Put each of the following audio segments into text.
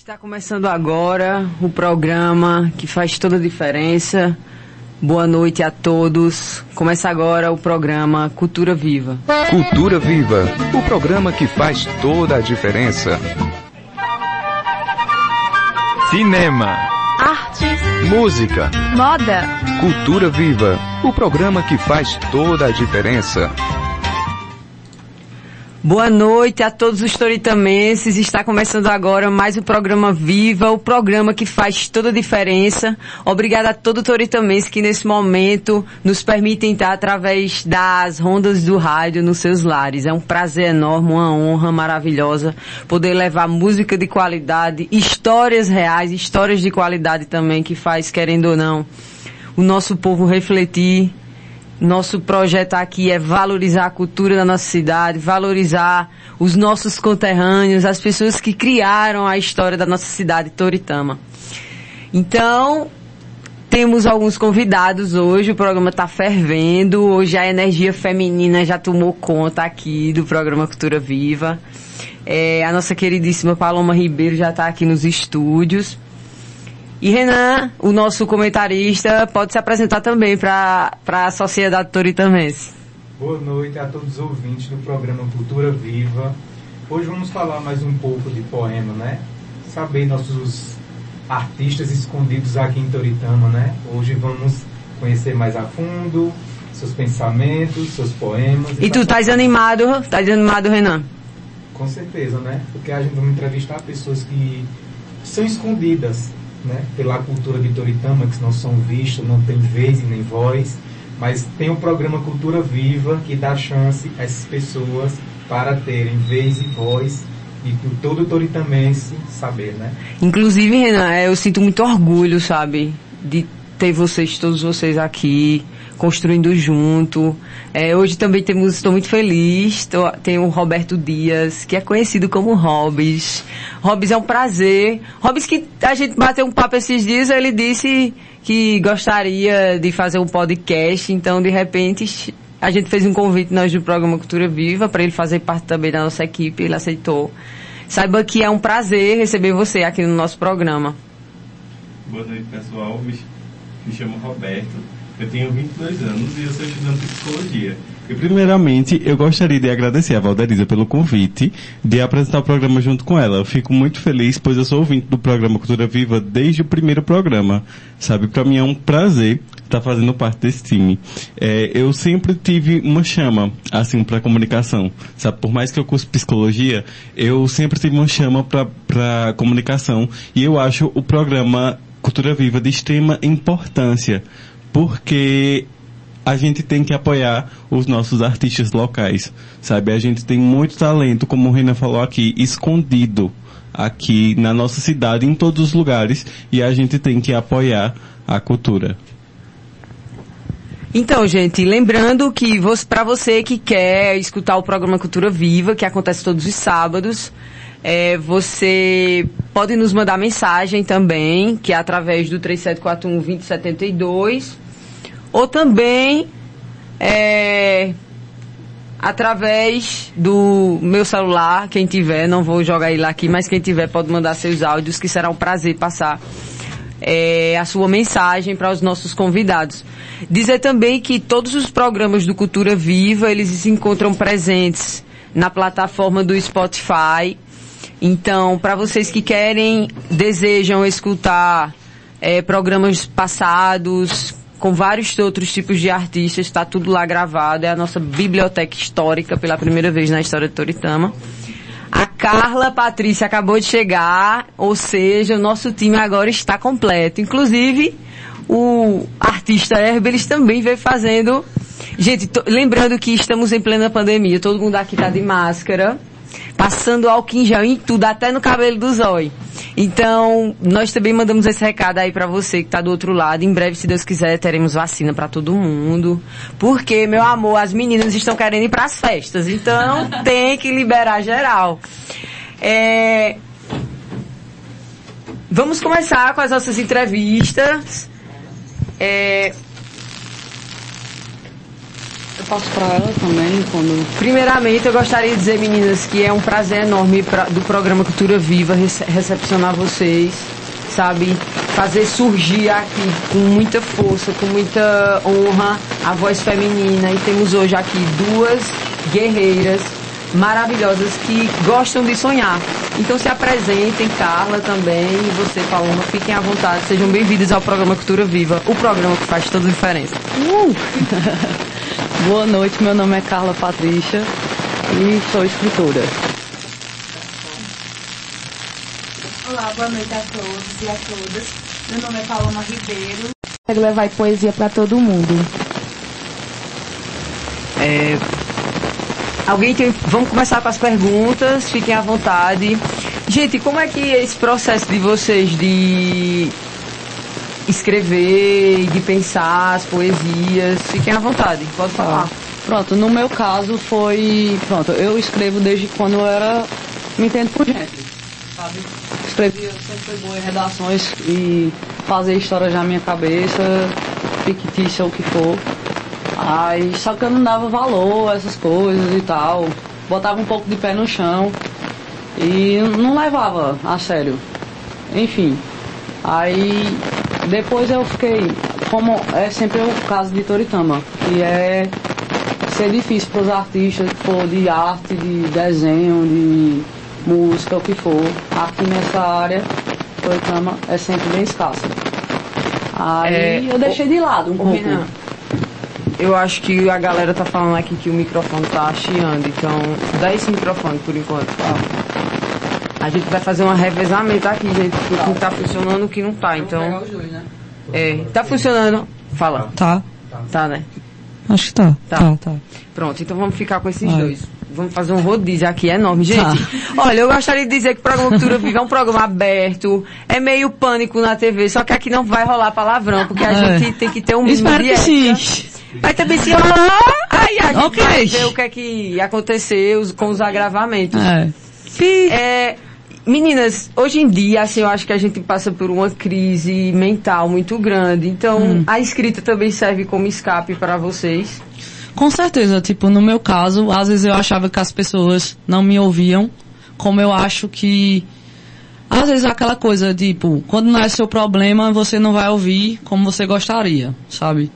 Está começando agora o programa que faz toda a diferença. Boa noite a todos. Começa agora o programa Cultura Viva. Cultura Viva, o programa que faz toda a diferença. Cinema, Artes, música, moda, Cultura Viva, o programa que faz toda a diferença. Boa noite a todos os toritamenses. Está começando agora mais o programa Viva, o programa que faz toda a diferença. Obrigada a todo toritamense que nesse momento nos permitem estar através das rondas do rádio nos seus lares. É um prazer enorme, uma honra maravilhosa poder levar música de qualidade, histórias reais, histórias de qualidade também que faz, querendo ou não, o nosso povo refletir nosso projeto aqui é valorizar a cultura da nossa cidade, valorizar os nossos conterrâneos, as pessoas que criaram a história da nossa cidade, Toritama. Então, temos alguns convidados hoje, o programa está fervendo, hoje a energia feminina já tomou conta aqui do programa Cultura Viva. É, a nossa queridíssima Paloma Ribeiro já está aqui nos estúdios. E Renan, o nosso comentarista, pode se apresentar também para a sociedade toritamense. Boa noite a todos os ouvintes do programa Cultura Viva. Hoje vamos falar mais um pouco de poema, né? Saber nossos artistas escondidos aqui em Toritama, né? Hoje vamos conhecer mais a fundo seus pensamentos, seus poemas. E tu estás animado? Estás animado, Renan? Com certeza, né? Porque a gente vai entrevistar pessoas que são escondidas né, pela cultura de Toritama, que não são vistos, não tem vez e nem voz, mas tem o programa Cultura Viva que dá chance a essas pessoas para terem vez e voz e por todo toritamense saber, né? Inclusive, Renan, eu sinto muito orgulho, sabe, de ter vocês, todos vocês aqui, construindo junto. É, hoje também temos, estou muito feliz, tô, tem o Roberto Dias, que é conhecido como Hobbes. Hobbes é um prazer. Hobbes que a gente bateu um papo esses dias, ele disse que gostaria de fazer um podcast, então de repente a gente fez um convite nós do programa Cultura Viva para ele fazer parte também da nossa equipe, ele aceitou. Saiba que é um prazer receber você aqui no nosso programa. Boa noite, pessoal. Me, chamo Roberto. Eu tenho 22 anos e eu sou estudante de psicologia. E primeiramente, eu gostaria de agradecer a Valderiza pelo convite de apresentar o programa junto com ela. Eu fico muito feliz, pois eu sou ouvinte do programa Cultura Viva desde o primeiro programa. Sabe, para mim é um prazer estar fazendo parte desse time. É, eu sempre tive uma chama, assim, para comunicação. Sabe, por mais que eu curso psicologia, eu sempre tive uma chama para comunicação. E eu acho o programa Cultura Viva de extrema importância porque a gente tem que apoiar os nossos artistas locais, sabe? A gente tem muito talento, como o Renan falou aqui, escondido aqui na nossa cidade, em todos os lugares, e a gente tem que apoiar a cultura. Então, gente, lembrando que para você que quer escutar o programa Cultura Viva, que acontece todos os sábados, é, você pode nos mandar mensagem também, que é através do 3741-2072, ou também é, através do meu celular, quem tiver, não vou jogar ele aqui, mas quem tiver pode mandar seus áudios, que será um prazer passar é, a sua mensagem para os nossos convidados. Dizer também que todos os programas do Cultura Viva, eles se encontram presentes na plataforma do Spotify, então, para vocês que querem, desejam escutar é, programas passados com vários outros tipos de artistas, está tudo lá gravado. É a nossa biblioteca histórica pela primeira vez na história de Toritama. A Carla Patrícia acabou de chegar, ou seja, o nosso time agora está completo. Inclusive, o artista Herbelis também veio fazendo. Gente, lembrando que estamos em plena pandemia, todo mundo aqui está de máscara passando álcool em gel em tudo, até no cabelo do zóio. Então, nós também mandamos esse recado aí para você que está do outro lado. Em breve, se Deus quiser, teremos vacina para todo mundo. Porque, meu amor, as meninas estão querendo ir para as festas. Então, tem que liberar geral. É... Vamos começar com as nossas entrevistas. É... passo para ela também quando. Primeiramente, eu gostaria de dizer, meninas, que é um prazer enorme pra, do programa Cultura Viva rece recepcionar vocês, sabe? Fazer surgir aqui com muita força, com muita honra a voz feminina. E temos hoje aqui duas guerreiras maravilhosas que gostam de sonhar. Então se apresentem, Carla também, e você, Paloma, fiquem à vontade, sejam bem-vindos ao programa Cultura Viva, o programa que faz toda a diferença. Uh! Boa noite, meu nome é Carla Patrícia e sou escritora. Olá, boa noite a todos e a todas. Meu nome é Paloma Ribeiro. Quero levar poesia para todo mundo. É, Alguém tem. Vamos começar com as perguntas, fiquem à vontade. Gente, como é que é esse processo de vocês de escrever, de pensar as poesias? Fiquem à vontade, pode falar. Pronto, no meu caso foi. Pronto, eu escrevo desde quando eu era. Me entendo por gente, sabe? Escrevi, eu sempre fui boa em redações e fazer histórias na minha cabeça, fictícia ou o que for. Aí, só que eu não dava valor a essas coisas e tal. Botava um pouco de pé no chão e não levava a sério. Enfim. Aí depois eu fiquei, como é sempre o caso de Toritama, que é ser difícil para os artistas for de arte, de desenho, de música, o que for. Aqui nessa área, Toritama é sempre bem escassa. Aí é, eu deixei de lado um pouco. Renan, eu acho que a galera tá falando aqui que o microfone tá chiando, então dá esse microfone por enquanto. Tá? A gente vai fazer um revezamento aqui, gente, o que tá funcionando e o que não tá, então. Né? É, tá funcionando. Fala. Tá. Tá, né? Acho que tá. Tá, tá. tá. Pronto, então vamos ficar com esses dois. Vamos fazer um rodízio aqui é enorme. Gente, tá. olha, eu gostaria de dizer que o programa Cultura Viva é um programa aberto, é meio pânico na TV, só que aqui não vai rolar palavrão, porque a é. gente tem que ter um mínimo Espero de que sim. Mas também se rolar, aí a gente okay. vai ver o que é que aconteceu com os agravamentos. É. é. Meninas, hoje em dia, assim, eu acho que a gente passa por uma crise mental muito grande. Então, hum. a escrita também serve como escape para vocês. Com certeza, tipo, no meu caso, às vezes eu achava que as pessoas não me ouviam, como eu acho que às vezes aquela coisa, tipo, quando não é seu problema, você não vai ouvir como você gostaria, sabe?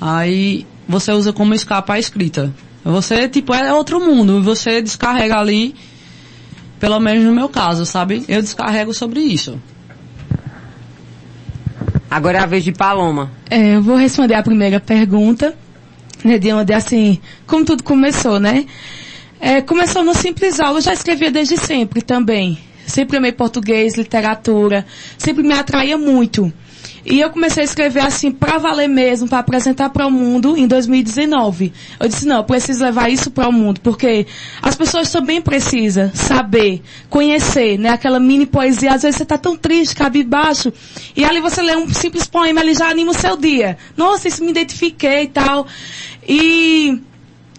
Aí você usa como escape a escrita. Você, tipo, é outro mundo. Você descarrega ali, pelo menos no meu caso, sabe? Eu descarrego sobre isso. Agora é a vez de Paloma. É, eu vou responder a primeira pergunta, né, de onde, assim, como tudo começou, né? É, começou no Simples Aula, eu já escrevia desde sempre também. Sempre amei português, literatura, sempre me atraía muito. E eu comecei a escrever assim para valer mesmo, para apresentar para o mundo em 2019. Eu disse, não, eu preciso levar isso para o mundo, porque as pessoas também precisam saber, conhecer, né? Aquela mini poesia, às vezes você está tão triste, baixo, e ali você lê um simples poema, ele já anima o seu dia. Nossa, isso me identifiquei e tal. E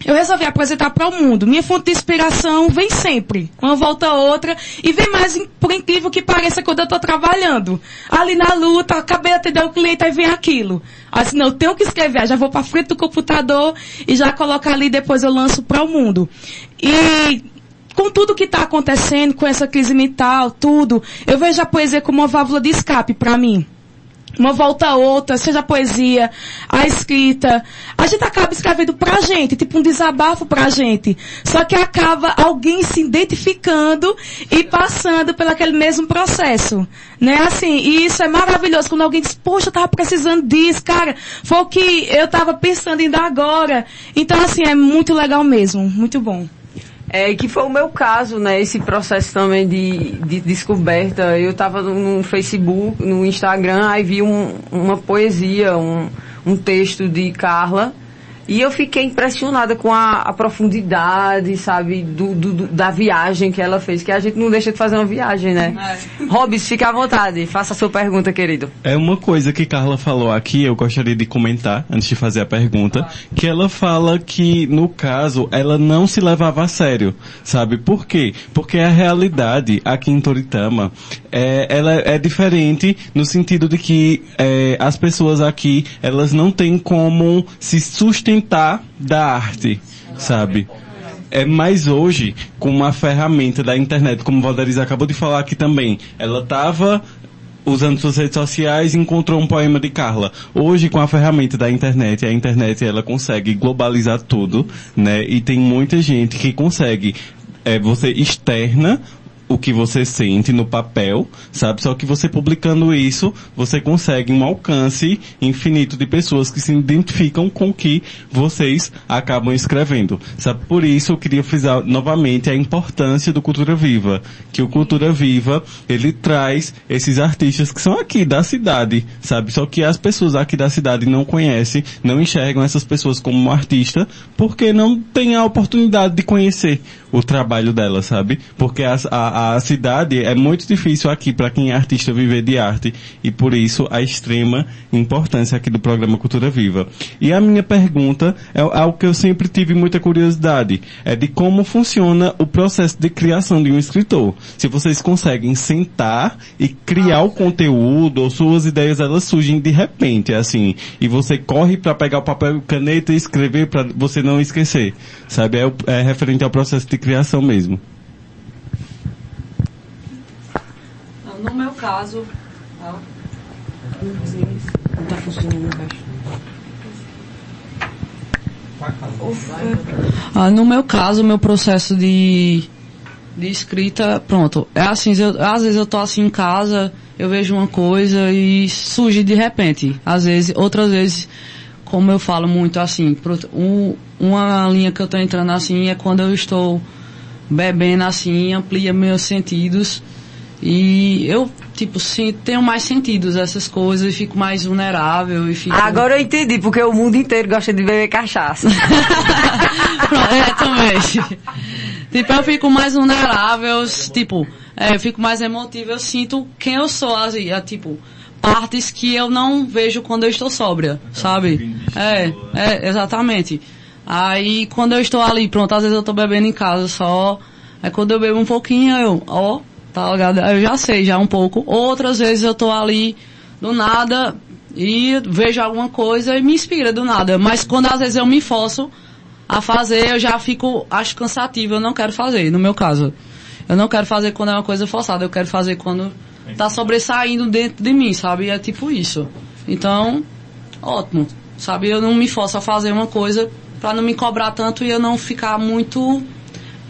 eu resolvi apresentar para o mundo. Minha fonte de inspiração vem sempre. Uma volta a outra. E vem mais, por incrível que pareça, quando eu estou trabalhando. Ali na luta, acabei de atender o cliente, aí vem aquilo. Assim, não, eu tenho que escrever. Já vou para frente do computador e já coloco ali, depois eu lanço para o mundo. E com tudo que está acontecendo, com essa crise mental, tudo, eu vejo a poesia como uma válvula de escape para mim uma volta a outra, seja a poesia, a escrita. A gente acaba escrevendo pra gente, tipo um desabafo pra gente. Só que acaba alguém se identificando e passando pelo aquele mesmo processo. Né? Assim, e isso é maravilhoso quando alguém diz, poxa, eu tava precisando disso, cara. Foi o que eu tava pensando dar agora. Então, assim, é muito legal mesmo. Muito bom. É, que foi o meu caso, né? Esse processo também de, de descoberta. Eu estava no Facebook, no Instagram, aí vi um, uma poesia, um, um texto de Carla e eu fiquei impressionada com a, a profundidade, sabe, do, do, da viagem que ela fez, que a gente não deixa de fazer uma viagem, né? É. Robis, fica à vontade, faça a sua pergunta, querido. É uma coisa que Carla falou aqui, eu gostaria de comentar, antes de fazer a pergunta, que ela fala que, no caso, ela não se levava a sério, sabe? Por quê? Porque a realidade aqui em Toritama, é, ela é diferente no sentido de que é, as pessoas aqui, elas não têm como se sustentar da arte, sabe? É mais hoje, com uma ferramenta da internet, como o acabou de falar aqui também, ela estava usando suas redes sociais encontrou um poema de Carla. Hoje, com a ferramenta da internet, a internet ela consegue globalizar tudo, né? E tem muita gente que consegue é, você externa o que você sente no papel, sabe? Só que você publicando isso, você consegue um alcance infinito de pessoas que se identificam com o que vocês acabam escrevendo, sabe? Por isso eu queria frisar novamente a importância do Cultura Viva, que o Cultura Viva, ele traz esses artistas que são aqui da cidade, sabe? Só que as pessoas aqui da cidade não conhecem, não enxergam essas pessoas como um artista, porque não têm a oportunidade de conhecer o trabalho dela, sabe? Porque a, a cidade é muito difícil aqui para quem é artista viver de arte e por isso a extrema importância aqui do programa Cultura Viva. E a minha pergunta é algo que eu sempre tive muita curiosidade, é de como funciona o processo de criação de um escritor. Se vocês conseguem sentar e criar o conteúdo ou suas ideias elas surgem de repente, assim, e você corre para pegar o papel e caneta e escrever para você não esquecer, sabe? É, é referente ao processo de criação mesmo. No meu caso, ó, Não tá funcionando. Ah, no meu caso, o meu processo de, de escrita, pronto. É assim, eu- às vezes eu tô assim em casa, eu vejo uma coisa e surge de repente. Às vezes, outras vezes, como eu falo muito assim, um- uma linha que eu tô entrando assim é quando eu estou bebendo assim, amplia meus sentidos e eu, tipo, sim, tenho mais sentidos essas coisas e fico mais vulnerável e fico... Agora eu entendi, porque o mundo inteiro gosta de beber cachaça. Pronto, é, também. tipo, eu fico mais vulnerável, tipo, é, eu fico mais emotivo, eu sinto quem eu sou, assim, é, tipo, partes que eu não vejo quando eu estou sóbria, sabe? É, é, exatamente. Aí, quando eu estou ali, pronto, às vezes eu tô bebendo em casa só, aí quando eu bebo um pouquinho, eu, ó, tá ligado? Eu já sei, já um pouco. Outras vezes eu tô ali, do nada, e vejo alguma coisa e me inspira do nada. Mas quando às vezes eu me forço a fazer, eu já fico, acho cansativo, eu não quero fazer, no meu caso. Eu não quero fazer quando é uma coisa forçada, eu quero fazer quando tá sobressaindo dentro de mim, sabe? É tipo isso. Então, ótimo. Sabe, eu não me forço a fazer uma coisa pra não me cobrar tanto e eu não ficar muito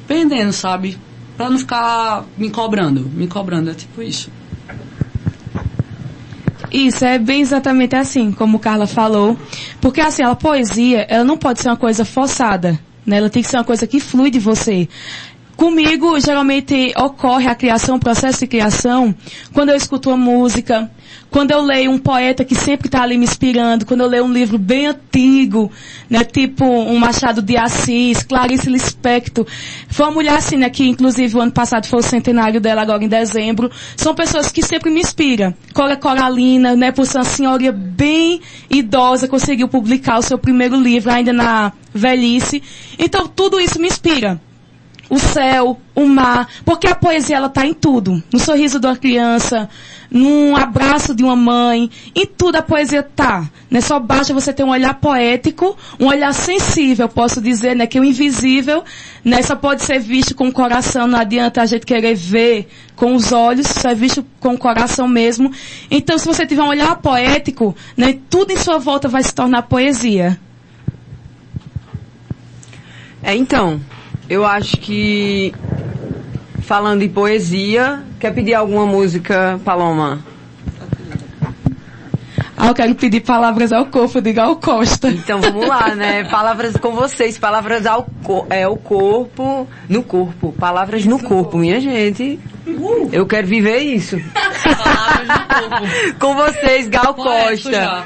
pendendo, sabe? Pra não ficar me cobrando, me cobrando, é tipo isso. Isso, é bem exatamente assim, como Carla falou. Porque assim, a poesia, ela não pode ser uma coisa forçada, né? Ela tem que ser uma coisa que flui de você. Comigo, geralmente, ocorre a criação, o processo de criação, quando eu escuto uma música, quando eu leio um poeta que sempre está ali me inspirando, quando eu leio um livro bem antigo, né, tipo um Machado de Assis, Clarice Lispector. Foi uma mulher assim, né, que inclusive o ano passado foi o centenário dela agora em dezembro. São pessoas que sempre me inspiram. Cora Coralina, né, por ser uma senhoria bem idosa, conseguiu publicar o seu primeiro livro ainda na velhice. Então tudo isso me inspira o céu, o mar, porque a poesia ela tá em tudo, no sorriso de uma criança, num abraço de uma mãe, em tudo a poesia tá, né? Só basta você ter um olhar poético, um olhar sensível, posso dizer, né, que o invisível, né, só pode ser visto com o coração, não adianta a gente querer ver com os olhos, só é visto com o coração mesmo. Então, se você tiver um olhar poético, né, tudo em sua volta vai se tornar poesia. É, então, eu acho que falando em poesia, quer pedir alguma música, Paloma? Ah, eu quero pedir palavras ao corpo de Gal Costa. Então vamos lá, né? Palavras com vocês, palavras ao co é o corpo, no corpo, palavras no corpo, minha gente. Eu quero viver isso. Palavras no corpo. Com vocês, Gal Costa. já.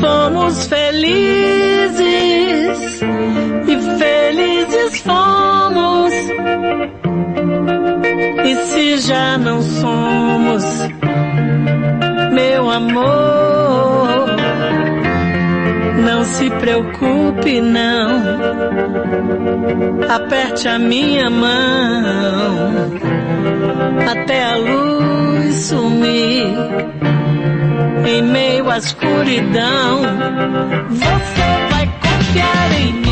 Fomos felizes e felizes fomos. E se já não somos, meu amor, se preocupe, não. Aperte a minha mão até a luz sumir. Em meio à escuridão, você vai confiar em mim.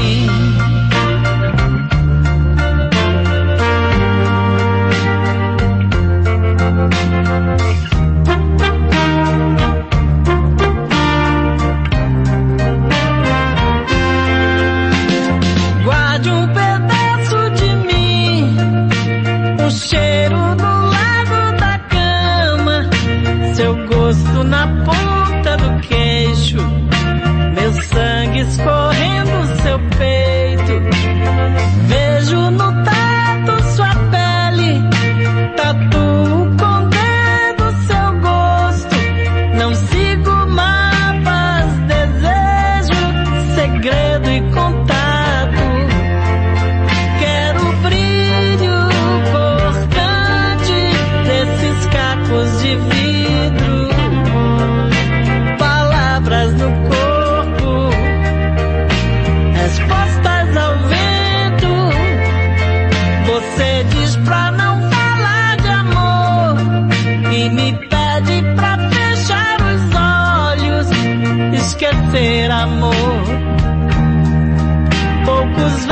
Esquecer amor. Poucos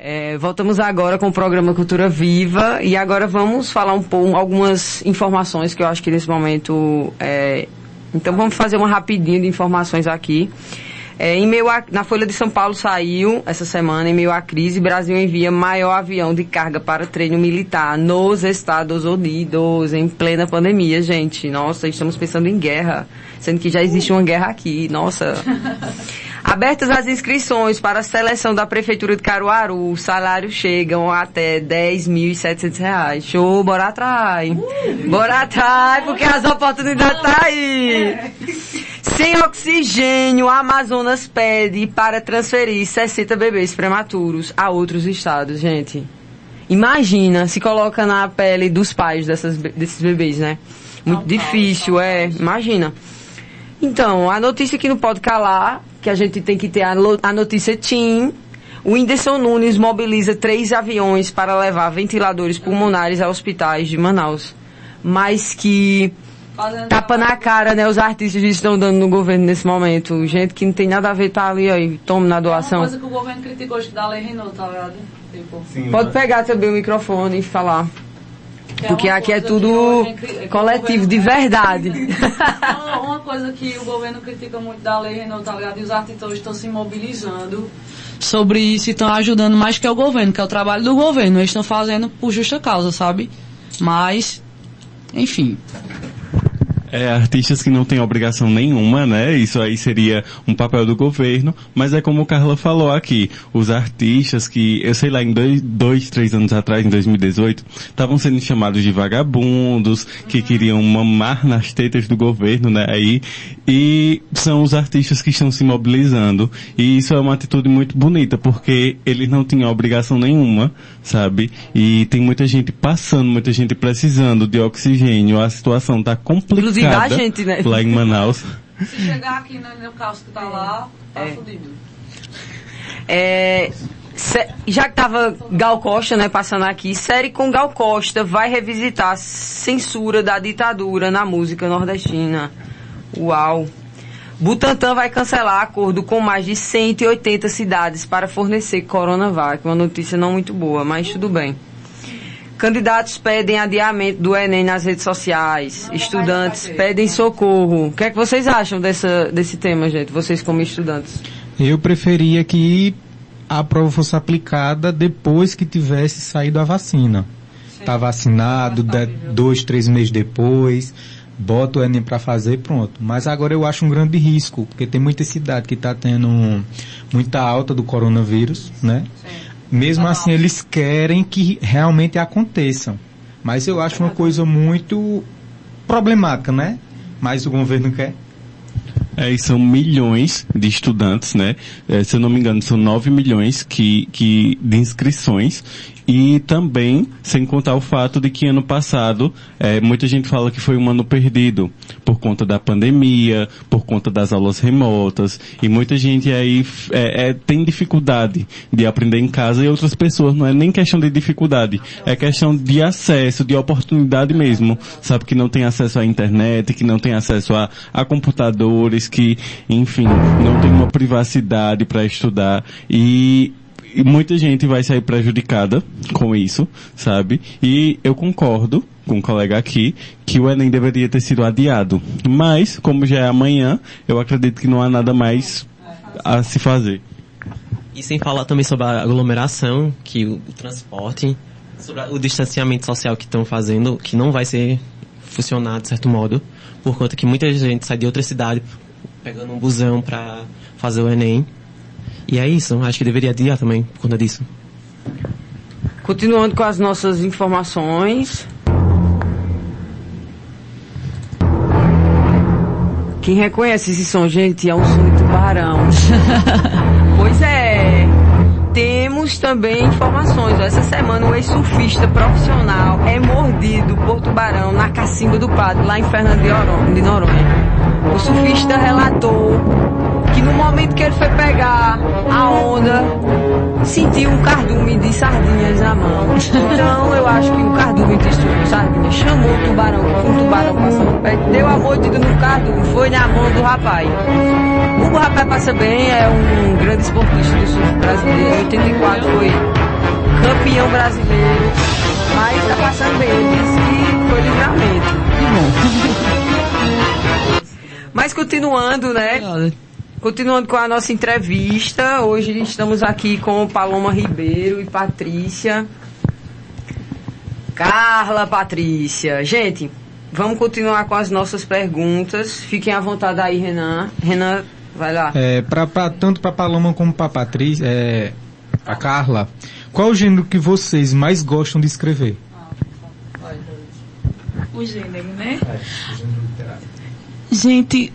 É, voltamos agora com o programa Cultura Viva e agora vamos falar um pouco algumas informações que eu acho que nesse momento é, então vamos fazer uma rapidinha de informações aqui. É, em meio a, na Folha de São Paulo saiu essa semana, em meio à crise, Brasil envia maior avião de carga para treino militar nos Estados Unidos, em plena pandemia, gente. Nossa, estamos pensando em guerra, sendo que já existe uma guerra aqui. Nossa. Abertas as inscrições para a seleção da Prefeitura de Caruaru, os salários chegam até 10.700 reais. Show, bora atrás. Bora atrás, porque as oportunidades tá aí. Sem oxigênio, a Amazonas pede para transferir 60 bebês prematuros a outros estados, gente. Imagina, se coloca na pele dos pais dessas, desses bebês, né? Muito difícil, é. Imagina. Então, a notícia que não pode calar, que a gente tem que ter a, notícia TIM. O Whindersson Nunes mobiliza três aviões para levar ventiladores pulmonares a hospitais de Manaus. Mas que Fazendo tapa na cara, né? Os artistas estão dando no governo nesse momento. Gente que não tem nada a ver, tá ali aí, tome na É uma doação. coisa que o governo criticou hoje da Lei Renault, tá ligado? Tipo, Sim, Pode pegar também o microfone e falar. Que é Porque aqui é tudo é coletivo, de verdade. Uma, uma coisa que o governo critica muito da lei Renault, tá ligado? E os artistas estão se mobilizando sobre isso e estão ajudando mais que é o governo, que é o trabalho do governo. Eles estão fazendo por justa causa, sabe? Mas, enfim. É, artistas que não têm obrigação nenhuma, né? Isso aí seria um papel do governo, mas é como o Carla falou aqui, os artistas que, eu sei lá, em dois, dois três anos atrás, em 2018, estavam sendo chamados de vagabundos, que queriam mamar nas tetas do governo, né? Aí, e são os artistas que estão se mobilizando, e isso é uma atitude muito bonita, porque eles não tinham obrigação nenhuma, sabe? E tem muita gente passando, muita gente precisando de oxigênio, a situação tá complicada. Inclusive a gente, né? Lá em Manaus. Se chegar aqui no, no caos que tá lá, tá fudido. É, sé- já que tava Gal Costa, né, passando aqui, série com Gal Costa vai revisitar a censura da ditadura na música nordestina. Uau! Butantan vai cancelar acordo com mais de 180 cidades para fornecer Coronavac. Uma notícia não muito boa, mas tudo bem. Candidatos pedem adiamento do Enem nas redes sociais. Estudantes pedem socorro. O que é que vocês acham dessa, desse tema, gente? Vocês como estudantes? Eu preferia que a prova fosse aplicada depois que tivesse saído a vacina. Tá vacinado, de- dois, três meses depois, bota o Enem para fazer pronto. Mas agora eu acho um grande risco, porque tem muita cidade que está tendo muita alta do coronavírus, né? Mesmo assim, eles querem que realmente aconteçam. Mas eu acho uma coisa muito problemática, né? Mas o governo quer. É, e são milhões de estudantes, né? É, se eu não me engano, são 9 milhões que, que, de inscrições. E também, sem contar o fato de que ano passado, é, muita gente fala que foi um ano perdido por conta da pandemia, por conta das aulas remotas, e muita gente aí é, é, tem dificuldade de aprender em casa e outras pessoas não é nem questão de dificuldade, é questão de acesso, de oportunidade mesmo, sabe que não tem acesso à internet, que não tem acesso a, a computadores, que, enfim, não tem uma privacidade para estudar. E e muita gente vai sair prejudicada com isso, sabe? E eu concordo com um colega aqui que o Enem deveria ter sido adiado. Mas, como já é amanhã, eu acredito que não há nada mais a se fazer. E sem falar também sobre a aglomeração, que o, o transporte, sobre o distanciamento social que estão fazendo, que não vai ser funcionar de certo modo, por conta que muita gente sai de outra cidade pegando um busão pra fazer o Enem. E é isso, acho que deveria adiar também por conta disso. Continuando com as nossas informações. Quem reconhece esse som, gente, é um som de tubarão. pois é. Temos também informações. Essa semana o ex-surfista profissional é mordido por tubarão na cacimba do Padre, lá em Fernando de Noronha. O surfista relatou que no momento que ele foi pegar a onda, sentiu um cardume de sardinhas na mão. Então eu acho que o cardume de su- sardinha chamou o tubarão, que um tubarão passando perto, deu a mordida no cardume, foi na mão do rapaz. O rapaz passa bem, é um grande esportista do surf brasileiro, em 84 foi campeão brasileiro, mas tá passando bem, ele disse que foi livramento. Que bom. Mas continuando, né? Continuando com a nossa entrevista, hoje estamos aqui com Paloma Ribeiro e Patrícia. Carla, Patrícia. Gente, vamos continuar com as nossas perguntas. Fiquem à vontade aí, Renan. Renan, vai lá. É, pra, pra- tanto para Paloma como para Patrícia, é, a Carla, qual o gênero que vocês mais gostam de escrever? O gênero, né? Gente,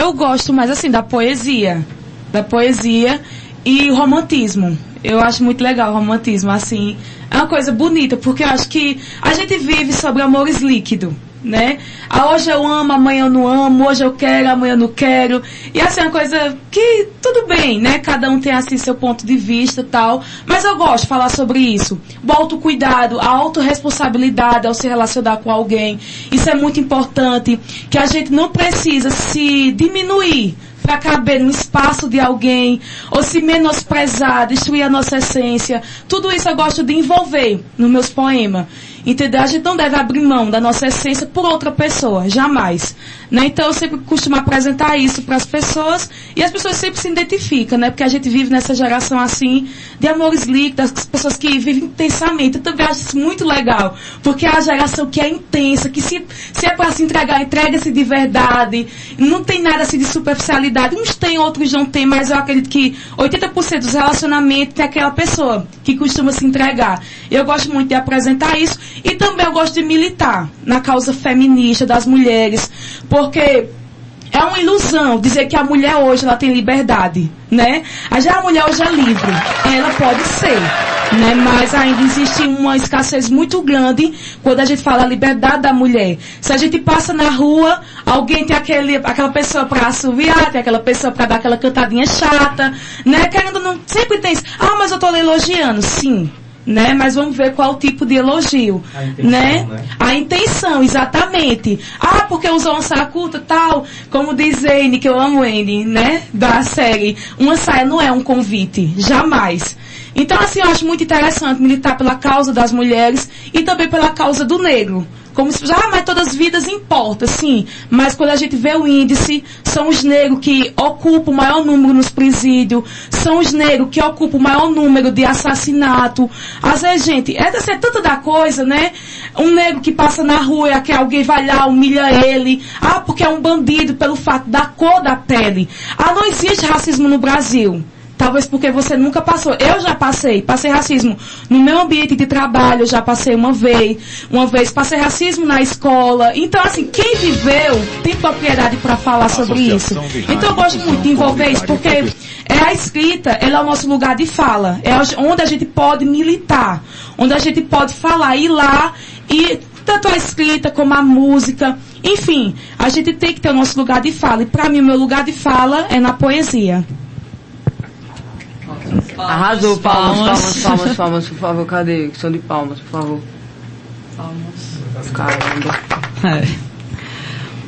eu gosto mais assim da poesia. Da poesia e romantismo. Eu acho muito legal o romantismo, assim. É uma coisa bonita, porque eu acho que a gente vive sobre amores líquidos, né? Ah, hoje eu amo, amanhã eu não amo, hoje eu quero, amanhã eu não quero. E assim, é uma coisa que tudo bem, né? Cada um tem assim seu ponto de vista tal. Mas eu gosto de falar sobre isso. O autocuidado, a autorresponsabilidade ao se relacionar com alguém. Isso é muito importante. Que a gente não precisa se diminuir para caber no espaço de alguém, ou se menosprezar, destruir a nossa essência. Tudo isso eu gosto de envolver nos meus poemas. Entendeu? A gente não deve abrir mão da nossa essência por outra pessoa, jamais. Né? Então eu sempre costumo apresentar isso para as pessoas e as pessoas sempre se identificam, né? Porque a gente vive nessa geração assim de amores líquidos, das pessoas que vivem intensamente. Eu também acho isso muito legal, porque é a geração que é intensa, que se, se é para se entregar, entrega-se de verdade, não tem nada assim de superficialidade. Uns têm, outros não têm, mas eu acredito que 80% dos relacionamentos tem aquela pessoa que costuma se entregar. Eu gosto muito de apresentar isso e também eu gosto de militar na causa feminista das mulheres, porque é uma ilusão dizer que a mulher hoje ela tem liberdade, né? Já a mulher hoje é livre, ela pode ser, né? Mas ainda existe uma escassez muito grande quando a gente fala a liberdade da mulher. Se a gente passa na rua, alguém tem aquele, aquela pessoa para assoviar, tem aquela pessoa para dar aquela cantadinha chata, né? Querendo não sempre tem isso. Ah, mas eu lhe elogiando, sim né? Mas vamos ver qual tipo de elogio, A intenção, né? né? A intenção, exatamente. Ah, porque usou uma saia curta, tal, como diz Zane, que eu amo N, né? Da série. Uma saia não é um convite, jamais. Então, assim, eu acho muito interessante militar pela causa das mulheres e também pela causa do negro. Como se, ah, mas todas as vidas importam, sim. Mas quando a gente vê o índice, são os negros que ocupam o maior número nos presídios, são os negros que ocupam o maior número de assassinato. Às vezes, gente, é, é tanta da coisa, né? Um negro que passa na rua e que alguém vai lá, humilha ele. Ah, porque é um bandido pelo fato da cor da pele. Ah, não existe racismo no Brasil. Talvez porque você nunca passou. Eu já passei. Passei racismo no meu ambiente de trabalho, já passei uma vez. Uma vez passei racismo na escola. Então, assim, quem viveu tem propriedade para falar sobre isso. Então, eu gosto muito de envolver isso, porque é a escrita, ela é o nosso lugar de fala. É onde a gente pode militar. Onde a gente pode falar, ir lá e tanto a escrita como a música. Enfim, a gente tem que ter o nosso lugar de fala. E para mim, o meu lugar de fala é na poesia. Arrasou, palmas, palmas, palmas, palmas, por favor, cadê? Som de palmas, por favor. Palmas. Caramba. É.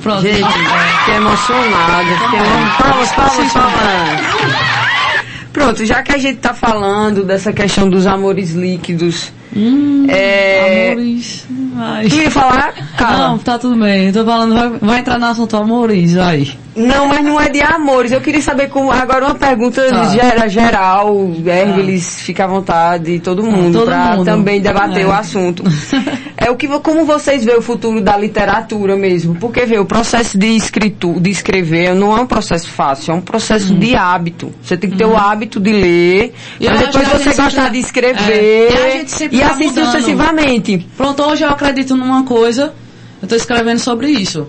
Pronto. Gente, fiquei emocionada. Fiquei emo- Palmas, palmas, palmas. Pronto, já que a gente tá falando dessa questão dos amores líquidos, Hum, É. Amores. Ai. tu ia falar? Não, tá tudo bem. Tô falando, vai, vai entrar no assunto amores, vai. Não, mas não é de amores. Eu queria saber como. Agora uma pergunta Tá. gera, geral. Hércules, fica à vontade, todo mundo, pra mundo. também debater É. o assunto. É o que como vocês veem o futuro da literatura mesmo? Porque vê, o processo de escritu, de escrever não é um processo fácil, é um processo de hábito. Você tem que ter o hábito de ler, Uhum. E depois você gostar de escrever É, e e tá assim mudando. sucessivamente. Pronto, hoje eu acredito numa coisa, eu tô escrevendo sobre isso.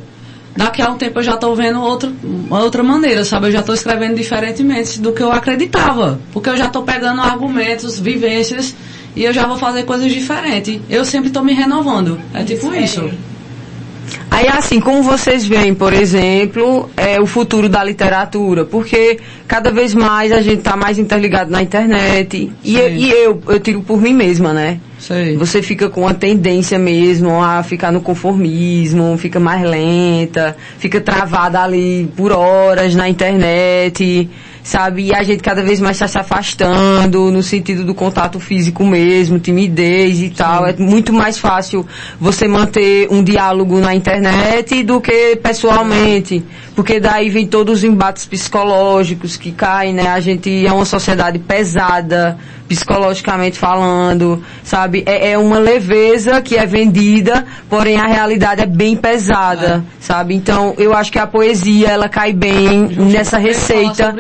Daqui a um tempo eu já tô vendo outra, uma outra maneira, sabe? Eu já tô escrevendo diferentemente do que eu acreditava. Porque eu já tô pegando argumentos, vivências, e eu já vou fazer coisas diferentes. Eu sempre tô me renovando. É tipo isso. Aí, assim, como vocês veem, por exemplo, é, o futuro da literatura? Porque cada vez mais a gente está mais interligado na internet. E, e eu, eu tiro por mim mesma, né? Sei. Você fica com a tendência mesmo a ficar no conformismo, fica mais lenta, fica travada ali por horas na internet, sabe? E a gente cada vez mais está se afastando no sentido do contato físico mesmo, timidez e tal. É muito mais fácil você manter um diálogo na internet do que pessoalmente, porque daí vem todos os embates psicológicos que caem, né? A gente é uma sociedade pesada, psicologicamente falando, sabe? É, é uma leveza que é vendida, porém a realidade é bem pesada, sabe? Então eu acho que a poesia ela cai bem nessa receita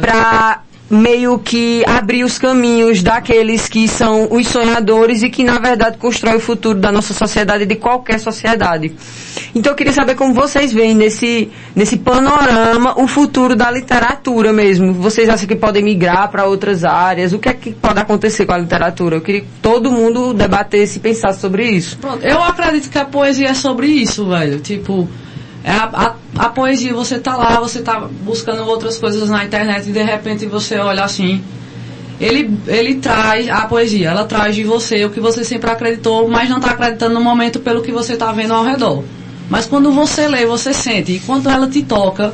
para meio que abrir os caminhos daqueles que são os sonhadores e que na verdade constroem o futuro da nossa sociedade e de qualquer sociedade. Então eu queria saber como vocês veem nesse nesse panorama o futuro da literatura mesmo. Vocês acham que podem migrar para outras áreas? O que é que pode acontecer com a literatura? Eu queria que todo mundo debatesse e pensasse sobre isso. Pronto, eu acredito que a poesia é sobre isso, velho. Tipo, é a, a, poesia, você tá lá, você tá buscando outras coisas na internet e de repente você olha assim. Ele, ele traz a poesia, ela traz de você o que você sempre acreditou, mas não está acreditando no momento pelo que você está vendo ao redor. Mas quando você lê, você sente. E quando ela te toca,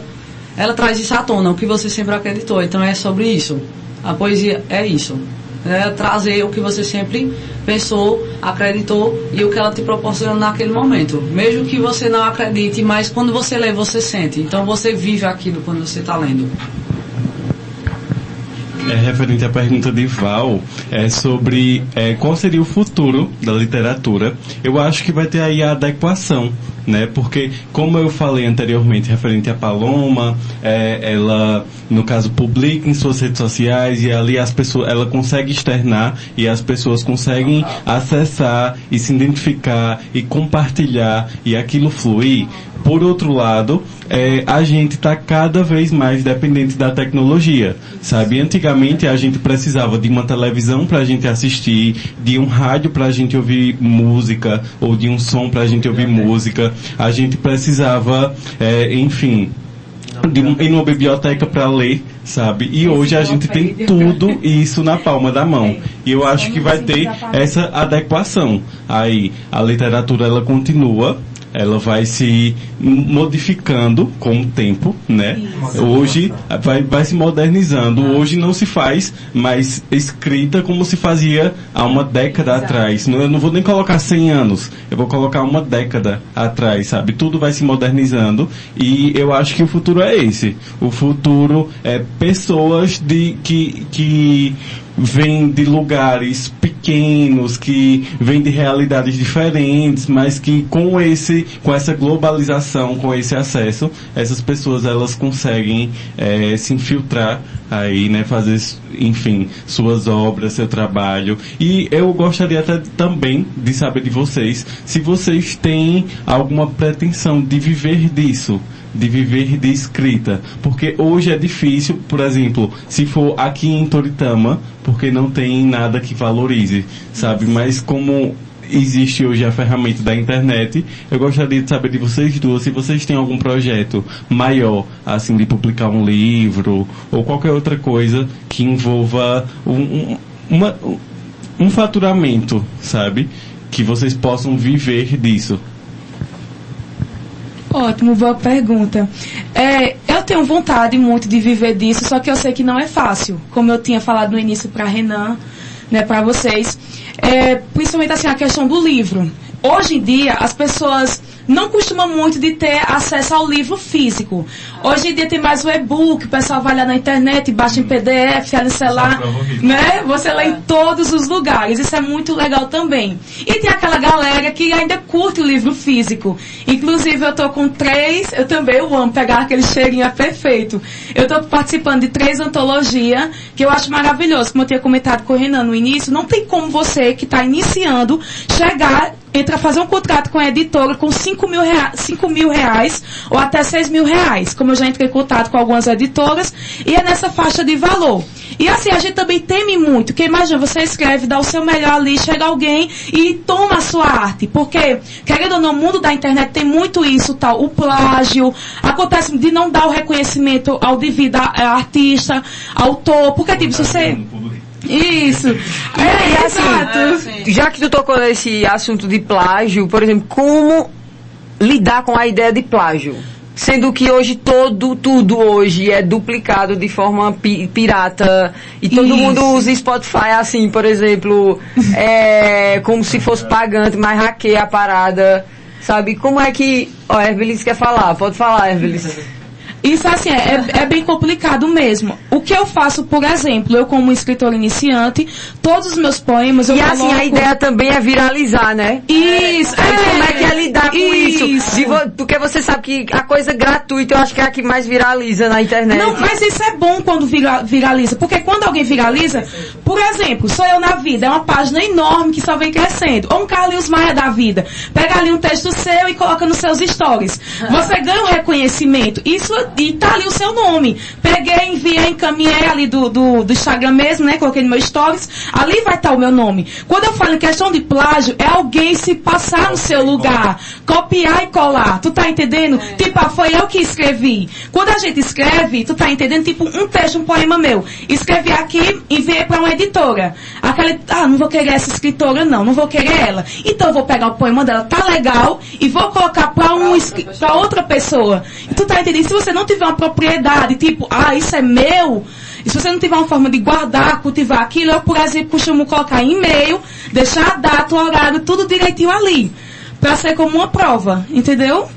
ela traz isso à tona, o que você sempre acreditou. Então é sobre isso. A poesia é isso. Né, trazer o que você sempre pensou, acreditou e o que ela te proporciona naquele momento. Mesmo que você não acredite, mas quando você lê, você sente. Então você vive aquilo quando você está lendo. É, referente à pergunta de Val, é sobre é, qual seria o futuro da literatura. Eu acho que vai ter aí a adequação, né? Porque, como eu falei anteriormente, referente à Paloma, é, ela, no caso, publica em suas redes sociais e ali as pessoas, ela consegue externar e as pessoas conseguem acessar e se identificar e compartilhar e aquilo fluir. Por outro lado, é, a gente está cada vez mais dependente da tecnologia, sabe? Antigamente a gente precisava de uma televisão para a gente assistir, de um rádio para a gente ouvir música, ou de um som para a gente ouvir música. A gente precisava, é, enfim, de um, ir numa biblioteca para ler, sabe? E hoje a gente tem tudo isso na palma da mão. E eu acho que vai ter essa adequação. Aí a literatura ela continua, ela vai se modificando com o tempo, né? Hoje vai, vai se modernizando. Hoje não se faz mais escrita como se fazia há uma década atrás. Não, eu não vou nem colocar 100 anos, eu vou colocar uma década atrás, sabe? Tudo vai se modernizando e eu acho que o futuro é esse. O futuro é pessoas de que, que vêm de lugares pequenos, que vêm de realidades diferentes, mas que com esse, com essa globalização, com esse acesso, essas pessoas elas conseguem eh, se infiltrar aí, né, fazer, enfim, suas obras, seu trabalho. E eu gostaria até também de saber de vocês se vocês têm alguma pretensão de viver disso de viver de escrita. Porque hoje é difícil, por exemplo, se for aqui em Toritama, porque não tem nada que valorize, sabe? Mas como existe hoje a ferramenta da internet, eu gostaria de saber de vocês duas se vocês têm algum projeto maior, assim, de publicar um livro ou qualquer outra coisa que envolva um, um, uma, um faturamento, sabe? Que vocês possam viver disso. Ótimo, boa pergunta. É, eu tenho vontade muito de viver disso, só que eu sei que não é fácil. Como eu tinha falado no início para Renan, né, para vocês, é, principalmente assim a questão do livro. Hoje em dia as pessoas não costumam muito de ter acesso ao livro físico. Hoje em dia tem mais o e-book, o pessoal vai lá na internet, baixa em PDF, no celular, né? Você lê em todos os lugares. Isso é muito legal também. E tem aquela galera que ainda curte o livro físico. Inclusive eu tô com três, eu também eu amo pegar aquele cheirinho é perfeito. Eu tô participando de três antologias que eu acho maravilhoso. Como eu tinha comentado com o Renan no início, não tem como você que está iniciando chegar entra fazer um contrato com a editora com 5 mil, rea 5 mil reais ou até 6 mil reais. Como eu já entrei em contato com algumas editoras, e é nessa faixa de valor. E assim, a gente também teme muito, que imagina, você escreve, dá o seu melhor ali, chega alguém e toma a sua arte. Porque, querendo ou não, no mundo da internet tem muito isso, tal, o plágio, acontece de não dar o reconhecimento ao devido a, a artista, autor, porque tipo, se você... Isso. É, E assim, já que tu tocou nesse assunto de plágio, por exemplo, como lidar com a ideia de plágio? Sendo que hoje todo, tudo hoje é duplicado de forma pi- pirata e todo Isso. mundo usa Spotify assim, por exemplo, é, como se fosse pagante, mas hackeia a parada, sabe? Como é que... Ó, a Ervelis quer falar, pode falar, Ervelis. Isso assim, é, é bem complicado mesmo. O que eu faço, por exemplo, eu como escritora iniciante, todos os meus poemas eu E assim, a coloco- ideia também é viralizar, né? Isso, Aí como é que é lidar com isso? Isso. Vo- porque você sabe que a coisa gratuita eu acho que é a que mais viraliza na internet. Não, mas isso é bom quando vira- viraliza, porque quando alguém viraliza, por exemplo, sou eu na vida, é uma página enorme que só vem crescendo. Ou um Carlinhos Maia da vida. Pega ali um texto seu e coloca nos seus stories. Você ganha um reconhecimento. Isso, e tá ali o seu nome. Peguei, enviei, encaminhei ali do, do, do Instagram mesmo, né? Coloquei no meu stories. Ali vai estar o meu nome. Quando eu falo em questão de plágio, é alguém se passar no seu lugar. Copiar e colar. Tu tá entendendo? Tipo, ah, foi eu que escrevi. Quando a gente escreve, tu tá entendendo? Tipo, um texto, um poema meu. Escrevi aqui, enviei pra uma editora. Aquela, ah, não vou querer essa escritora, não. Não vou querer ela. Então eu vou pegar o poema dela, tá legal, e vou colocar pra, um, pra outra pessoa. Tu tá entendendo? Se você não tiver uma propriedade, tipo, ah, isso é meu, E se você não tiver uma forma de guardar, cultivar aquilo, eu, por exemplo, costumo colocar e-mail, deixar a data, o horário, tudo direitinho ali. Pra ser como uma prova, entendeu?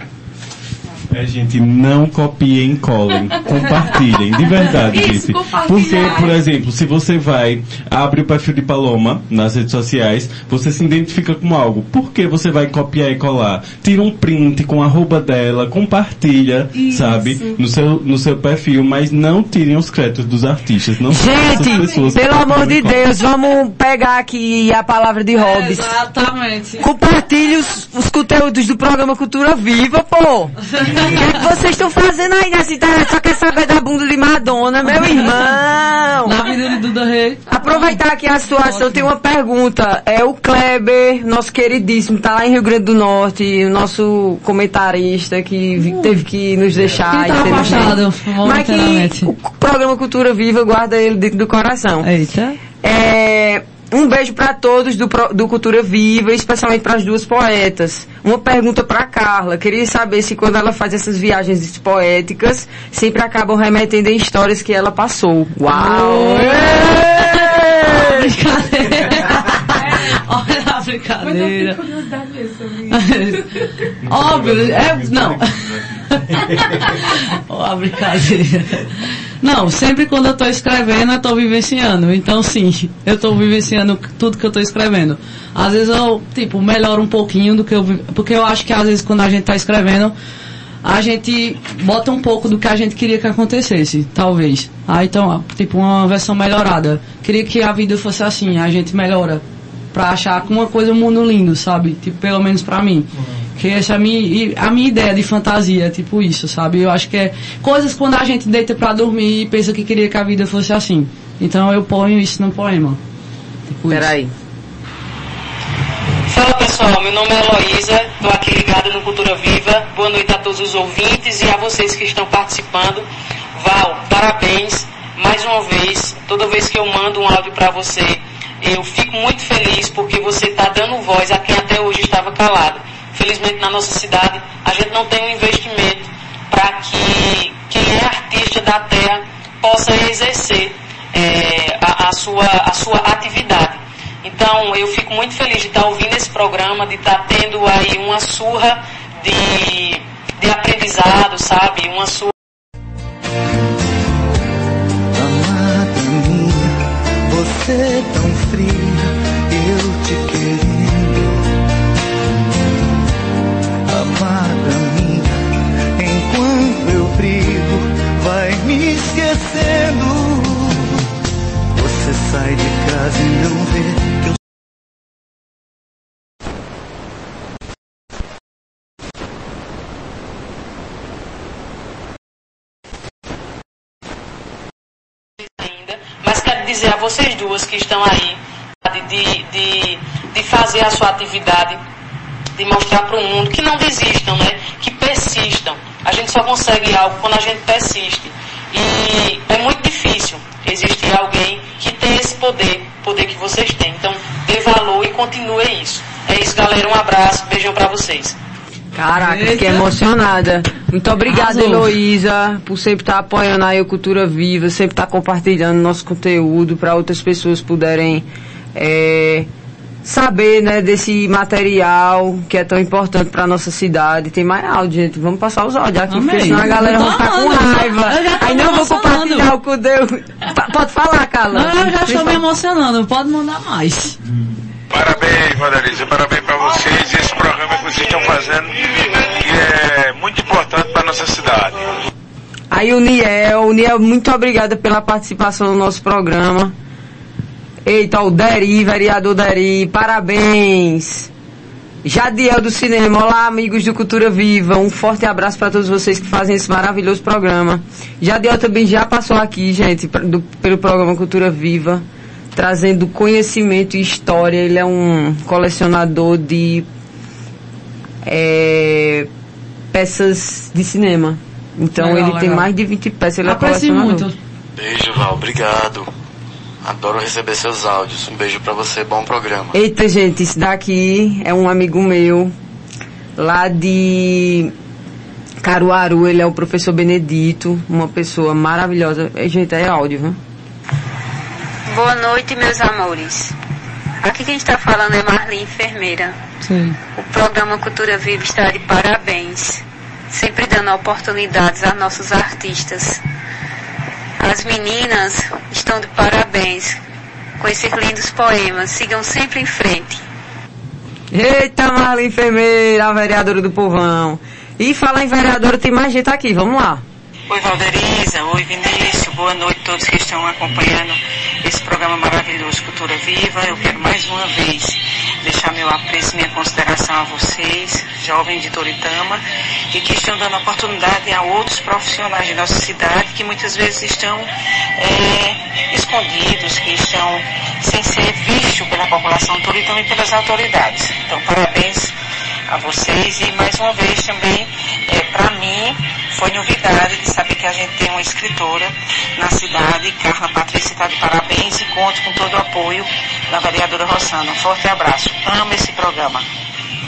É, gente, não copiem, colhem, compartilhem, de verdade, Isso, gente. Porque, por exemplo, se você vai, abre o perfil de Paloma nas redes sociais, você se identifica com algo. Por que você vai copiar e colar? Tira um print com a arroba dela, compartilha, sabe, no seu, no seu perfil, mas não tirem os créditos dos artistas. Não Gente, pelo amor de. Deus, vamos pegar aqui a palavra de Hobbes. Exatamente. Compartilhe os, os conteúdos do programa Cultura Viva, pô. O que, é vocês estão fazendo aí nessa internet? Só quer saber da bunda de Madonna, meu irmão. Na vida de Duda Rei. Aproveitar aqui a situação, tem uma pergunta. É o Kleber, nosso queridíssimo, tá lá em Rio Grande do Norte, o nosso comentarista que teve que nos deixar. Ele tá infelizmente. afastado, Mas que o programa Cultura Viva guarda ele dentro do coração. Eita. É, um beijo para todos do, do Cultura Viva, especialmente para as duas poetas. Uma pergunta para Carla. Queria saber se quando ela faz essas viagens poéticas, sempre acabam remetendo em histórias que ela passou. Uau! Brincadeira. Olha a brincadeira. Óbvio, é, não. Ó, a brincadeira. Não, sempre quando eu tô escrevendo, eu tô vivenciando. Então, sim, eu tô vivenciando tudo que eu tô escrevendo. Às vezes eu, tipo, melhoro um pouquinho do que eu... Porque eu acho que às vezes quando a gente tá escrevendo, a gente bota um pouco do que a gente queria que acontecesse, talvez. Ah, então, tipo, uma versão melhorada. Queria que a vida fosse assim, a gente melhora. Pra achar uma coisa, um mundo lindo, sabe? Tipo, pelo menos pra mim. Que essa é a minha, a minha ideia de fantasia, é tipo isso, sabe? Eu acho que é coisas quando a gente deita pra dormir e pensa que queria que a vida fosse assim. Então eu ponho isso no poema. Tipo isso. Peraí. Fala pessoal, meu nome é Heloísa, estou aqui ligada no Cultura Viva. Boa noite a todos os ouvintes e a vocês que estão participando. Val, parabéns mais uma vez. Toda vez que eu mando um áudio para você, eu fico muito feliz porque você está dando voz a quem até hoje estava calado. Felizmente na nossa cidade a gente não tem um investimento para que quem é artista da terra possa exercer eh, a, a sua, a sua atividade. Então, eu fico muito feliz de estar ouvindo esse programa, de estar tendo aí uma surra de, de aprendizado, sabe? Uma surra. Amada minha, você tão fria, Você sai de casa e não vê que eu mas quero dizer a vocês duas que estão aí de, de, de fazer a sua atividade, de mostrar para o mundo que não desistam, né? Que persistam. A gente só consegue algo quando a gente persiste. E é muito difícil existir alguém que tem esse poder, poder que vocês têm. Então, dê valor e continue isso. É isso, galera. Um abraço, beijão para vocês. Caraca, Eita. fiquei emocionada. Muito obrigada. Heloísa, por sempre estar apoiando aí a Cultura Viva, sempre estar compartilhando nosso conteúdo para outras pessoas puderem é, saber né, desse material que é tão importante para nossa cidade. Tem mais áudio, gente. Vamos passar os áudios aqui, porque Amém. senão a galera vai ficar com raiva. Aí não vou compartilhar o conteúdo. Pa- Pode falar, Carla. Não, eu já estou me emocionando, pode mandar mais. Parabéns, Madalisa, parabéns para vocês. Esse programa que vocês estão fazendo que é muito importante para nossa cidade. Aí o Niel, o Niel, muito obrigada pela participação no nosso programa. Eita, o Deri, vereador Deri, parabéns. Jadiel do Cinema, olá amigos do Cultura Viva, um forte abraço para todos vocês que fazem esse maravilhoso programa. Jadiel também já passou aqui, gente, do- pelo programa Cultura Viva, trazendo conhecimento e história. Ele é um colecionador de é, peças de cinema. Então Legal, ele tem legal. mais de 20 peças, ele é Aprecio colecionador. muito. Beijo, Val, obrigado. Adoro receber seus áudios. Um beijo pra você, bom programa. Eita, gente, esse daqui é um amigo meu, lá de Caruaru, ele é o professor Benedito, uma pessoa maravilhosa. Gente, é áudio, viu? Boa noite, meus amores. Aqui quem está falando é Marli, enfermeira. Sim. O programa Cultura Viva está de parabéns, sempre dando oportunidades a nossos artistas. As meninas estão de parabéns com esses lindos poemas. Sigam sempre em frente. Eita, Marla enfermeira, a vereadora do povão. E falar em vereadora, tem mais gente aqui, vamos lá. Oi Valderiza, oi Vinícius, boa noite a todos que estão acompanhando esse programa maravilhoso Cultura Viva. Eu quero mais uma vez deixar meu apreço e minha consideração a vocês, jovens de Toritama, e que estão dando oportunidade a outros profissionais de nossa cidade que muitas vezes estão é, escondidos, que estão sem ser vistos pela população toritama e pelas autoridades. Então, parabéns a vocês e mais uma vez também, é, para mim, foi novidade de saber que a gente tem uma escritora na cidade, Carla Patrícia está de parabéns e conto com todo o apoio da vereadora Rossana. Um forte abraço. Amo esse programa.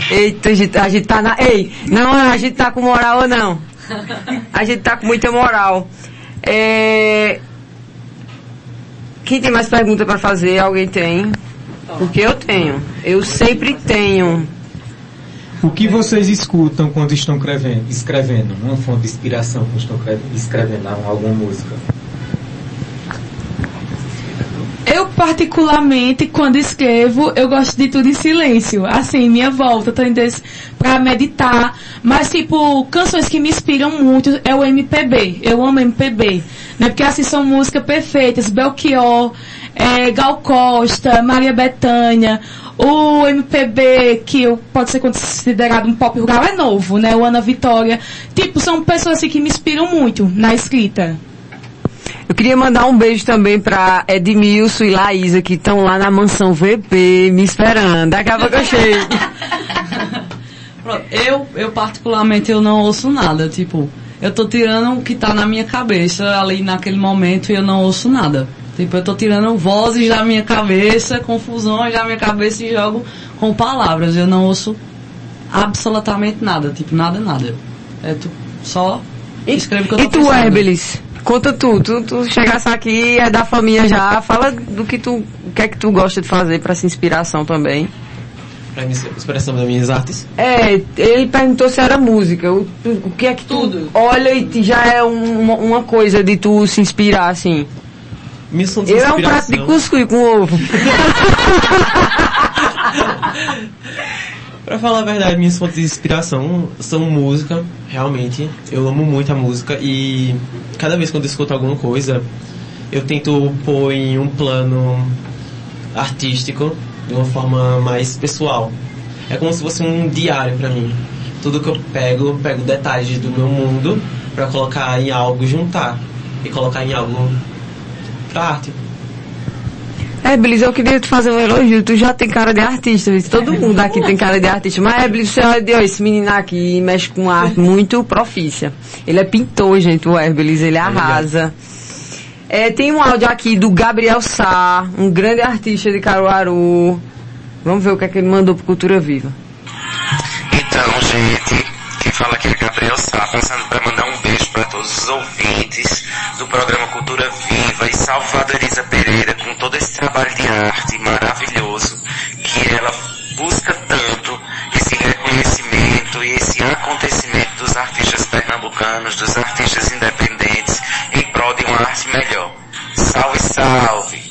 Eita, a gente, a gente tá na. Ei, não, a gente tá com moral ou não? A gente tá com muita moral. É... Quem tem mais pergunta para fazer? Alguém tem? Porque eu tenho. Eu sempre tenho. O que vocês escutam quando estão escrevendo? Uma fonte de inspiração quando estão cre- escrevendo alguma música? Eu, particularmente, quando escrevo, eu gosto de tudo em silêncio. Assim, minha volta, tô entendendo? Pra meditar. Mas, tipo, canções que me inspiram muito é o MPB. Eu amo MPB. Né? Porque, assim, são músicas perfeitas. Belchior, é, Gal Costa, Maria Bethânia. O MPB, que pode ser considerado um pop rural, é novo, né? O Ana Vitória. Tipo, são pessoas assim, que me inspiram muito na escrita. Eu queria mandar um beijo também pra Edmilson e Laísa, que estão lá na mansão VP, me esperando. Daqui a pouco eu chego. Pronto, Eu, eu particularmente, eu não ouço nada. Tipo, eu tô tirando o que tá na minha cabeça ali naquele momento e eu não ouço nada. Tipo, eu tô tirando vozes da minha cabeça, confusões da minha cabeça e jogo com palavras. Eu não ouço absolutamente nada. Tipo, nada, nada. É tu, só escrevo o que eu tô E tu. Herbelis? Conta tu, tu, tu chegasse aqui, é da família já, fala do que tu, o que é que tu gosta de fazer pra essa inspiração também. Pra minha expressão das minhas artes. É, ele perguntou se era música, o, o que é que tu olha e te- já é um- uma, uma coisa de tu se inspirar, assim. Fontes Eu é um prato de cuscuz com ovo. Pra falar a verdade, minhas fontes de inspiração são música, realmente. Eu amo muito a música e cada vez quando eu escuto alguma coisa, eu tento pôr em um plano artístico de uma forma mais pessoal. É como se fosse um diário pra mim. Tudo que eu pego, eu pego detalhes do meu mundo pra colocar em algo, juntar e colocar em algo pra arte. Herbelis, eu queria te fazer um elogio. Tu já tem cara de artista, viu? todo mundo aqui tem cara de artista. Mas Herbelis, você olha, de, ó, esse menino aqui mexe com arte muito profícia. Ele é pintor, gente, o Herbelis, ele arrasa. É, tem um áudio aqui do Gabriel Sá, um grande artista de Caruaru. Vamos ver o que é que ele mandou pro Cultura Viva. Então, gente, quem fala aqui é Gabriel Sá, passando para mandar um beijo para todos os ouvintes do programa Cultura Viva e salve Elisa Pereira trabalho de arte maravilhoso que ela busca tanto esse reconhecimento e esse acontecimento dos artistas pernambucanos, dos artistas independentes em prol de uma arte melhor. Salve, salve!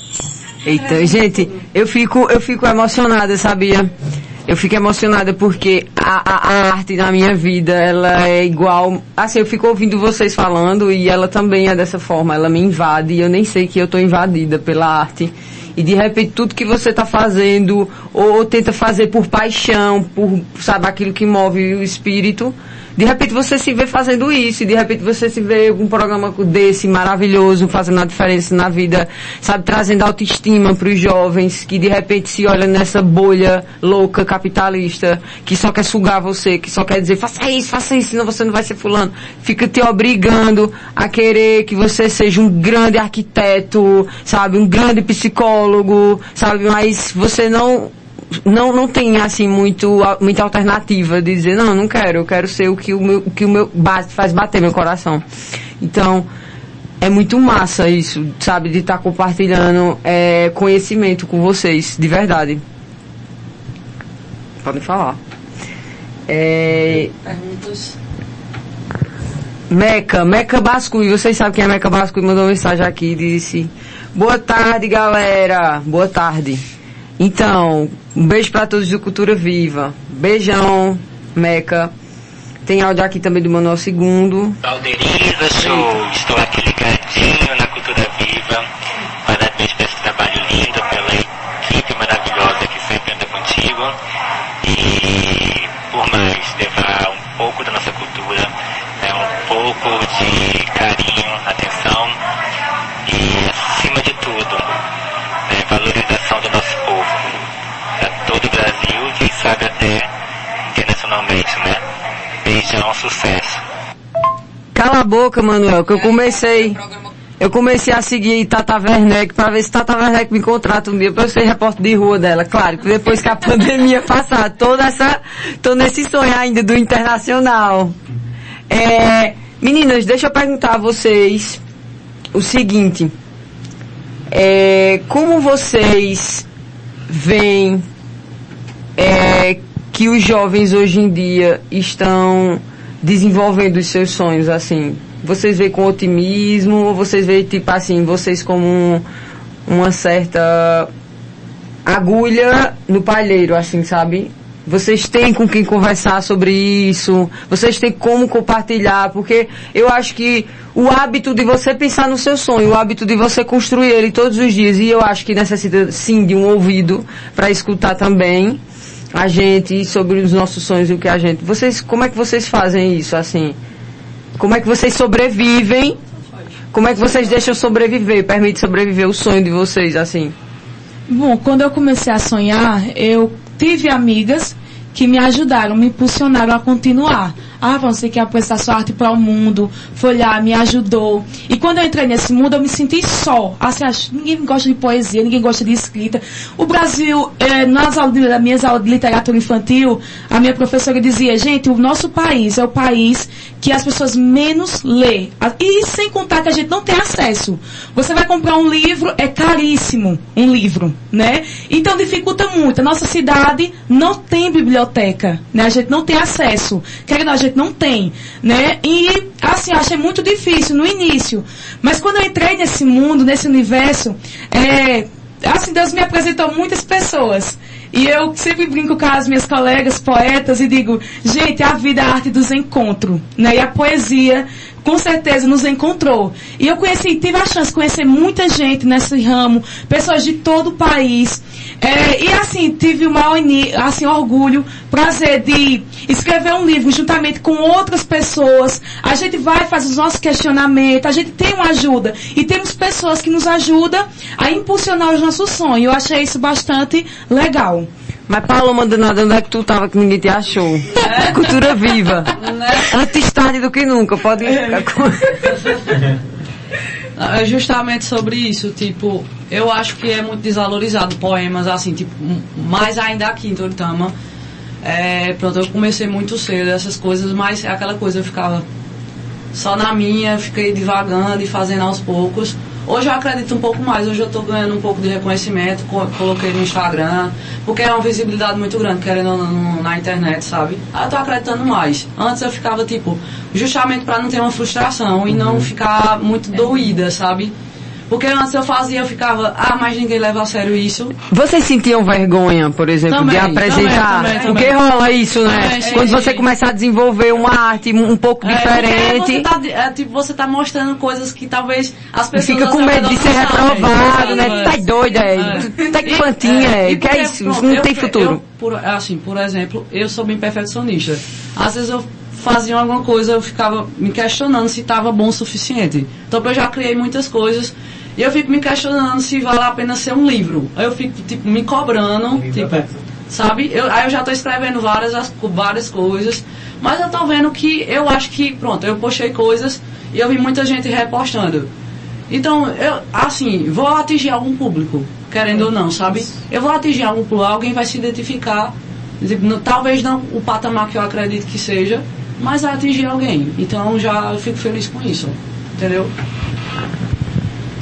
Eita, gente, eu fico, eu fico emocionada, sabia? Eu fico emocionada porque a, a, a arte na minha vida, ela é igual. Assim, eu fico ouvindo vocês falando e ela também é dessa forma. Ela me invade e eu nem sei que eu tô invadida pela arte. E de repente tudo que você tá fazendo, ou, ou tenta fazer por paixão, por, sabe, aquilo que move o espírito, de repente você se vê fazendo isso, de repente você se vê um programa desse maravilhoso, fazendo a diferença na vida, sabe, trazendo autoestima para os jovens que de repente se olham nessa bolha louca capitalista, que só quer sugar você, que só quer dizer, faça isso, faça isso, senão você não vai ser fulano. Fica te obrigando a querer que você seja um grande arquiteto, sabe, um grande psicólogo, sabe, mas você não não, não tem assim muito, muita alternativa de dizer, não, não quero, eu quero ser o que o meu, o que o meu bate, faz bater meu coração. Então, é muito massa isso, sabe? De estar compartilhando é, conhecimento com vocês, de verdade. Podem falar. É, Perguntas. Meca, Meca Bascui, vocês sabem quem é Meca Bascui? Mandou uma mensagem aqui, disse: Boa tarde, galera. Boa tarde. Então, um beijo pra todos do Cultura Viva. Beijão, Meca. Tem áudio aqui também do Manuel II. Valderiza, show. Estou aqui ligadinho na Cultura Viva. Parabéns por esse trabalho lindo, pela equipe maravilhosa que sempre anda contigo. E por mais levar um pouco da nossa cultura, né, um pouco de carinho, internacionalmente, né? Beijão, sucesso. Cala a boca, Manuel, que eu comecei. Eu comecei a seguir Tata Werneck pra ver se Tata Werneck me contrata um dia eu ser repórter de rua dela. Claro, que depois que a pandemia passar, toda essa, tô nesse sonho ainda do internacional. É, meninas, deixa eu perguntar a vocês o seguinte. É, como vocês veem é, que os jovens hoje em dia estão desenvolvendo os seus sonhos, assim? Vocês veem com otimismo ou vocês veem, tipo assim, vocês como um- uma certa agulha no palheiro, assim, sabe? Vocês têm com quem conversar sobre isso, vocês têm como compartilhar, porque eu acho que o hábito de você pensar no seu sonho, o hábito de você construir ele todos os dias, e eu acho que necessita sim de um ouvido para escutar também a gente sobre os nossos sonhos e o que a gente. Vocês, como é que vocês fazem isso assim? Como é que vocês sobrevivem? Como é que vocês deixam sobreviver, permite sobreviver o sonho de vocês assim? Bom, quando eu comecei a sonhar, eu tive amigas que me ajudaram, me impulsionaram a continuar. Ah, você quer apresentar sua arte para o mundo, foi lá, me ajudou. E quando eu entrei nesse mundo, eu me senti só. Assim, ninguém gosta de poesia, ninguém gosta de escrita. O Brasil, eh, nas aulas, nas minhas aulas de literatura infantil, a minha professora dizia, gente, o nosso país é o país que as pessoas menos lê. E sem contar que a gente não tem acesso. Você vai comprar um livro, é caríssimo um livro, né? Então dificulta muito. A nossa cidade não tem biblioteca, né? A gente não tem acesso. Querendo, a gente não tem, né? E assim, achei muito difícil no início. Mas quando eu entrei nesse mundo, nesse universo, é, assim, Deus me apresentou muitas pessoas. E eu sempre brinco com as minhas colegas poetas e digo, gente, a vida é a arte dos encontros, né? E a poesia, com certeza, nos encontrou. E eu conheci, tive a chance de conhecer muita gente nesse ramo, pessoas de todo o país. É, e assim, tive o maior assim, orgulho, prazer de escrever um livro juntamente com outras pessoas. A gente vai fazer os nossos questionamentos, a gente tem uma ajuda. E temos pessoas que nos ajudam a impulsionar os nossos sonhos. Eu achei isso bastante legal. Mas Paulo Maldonado, onde é que tu tava que ninguém te achou? Cultura viva. Antes tarde do que nunca, pode ficar com... É justamente sobre isso, tipo, eu acho que é muito desvalorizado poemas assim, tipo, mais ainda aqui em Toritama. É, pronto, eu comecei muito cedo essas coisas, mas é aquela coisa, eu ficava só na minha, fiquei divagando e fazendo aos poucos. Hoje eu acredito um pouco mais, hoje eu estou ganhando um pouco de reconhecimento, co- coloquei no Instagram, porque é uma visibilidade muito grande, querendo ou não, na internet, sabe? Aí eu tô acreditando mais. Antes eu ficava, tipo, justamente para não ter uma frustração e não ficar muito doída, sabe? Porque antes eu fazia, eu ficava, ah, mas ninguém leva a sério isso. Vocês sentiam vergonha, por exemplo, Também, de apresentar? também, também, Porque também. rola isso, né? Sim, Quando sim, você sim. começa a desenvolver uma arte um pouco É, diferente. porque Você tá, é, tipo, você tá mostrando coisas que talvez as pessoas. fica com medo de ser reprovado, né? Tu tá É. doida, é. Tu tá que plantinha, é. que é isso? pronto, não eu- tem futuro. eu, por, assim, por exemplo, eu sou bem perfeccionista. Às vezes eu fazia alguma coisa, eu ficava me questionando se estava bom o suficiente. Então eu já criei muitas coisas. E eu fico me questionando se vale a pena ser um livro. Aí eu fico, tipo, me cobrando, tipo, sabe? Eu, aí eu já tô escrevendo várias, as- várias coisas. Mas eu tô vendo que eu acho que, pronto, eu postei coisas e eu vi muita gente repostando. Então, eu, assim, vou atingir algum público, querendo ou não, sabe? Eu vou atingir algum público, alguém vai se identificar, tipo, talvez não o patamar que eu acredito que seja, mas vai atingir alguém. Então, já eu fico feliz com isso, entendeu?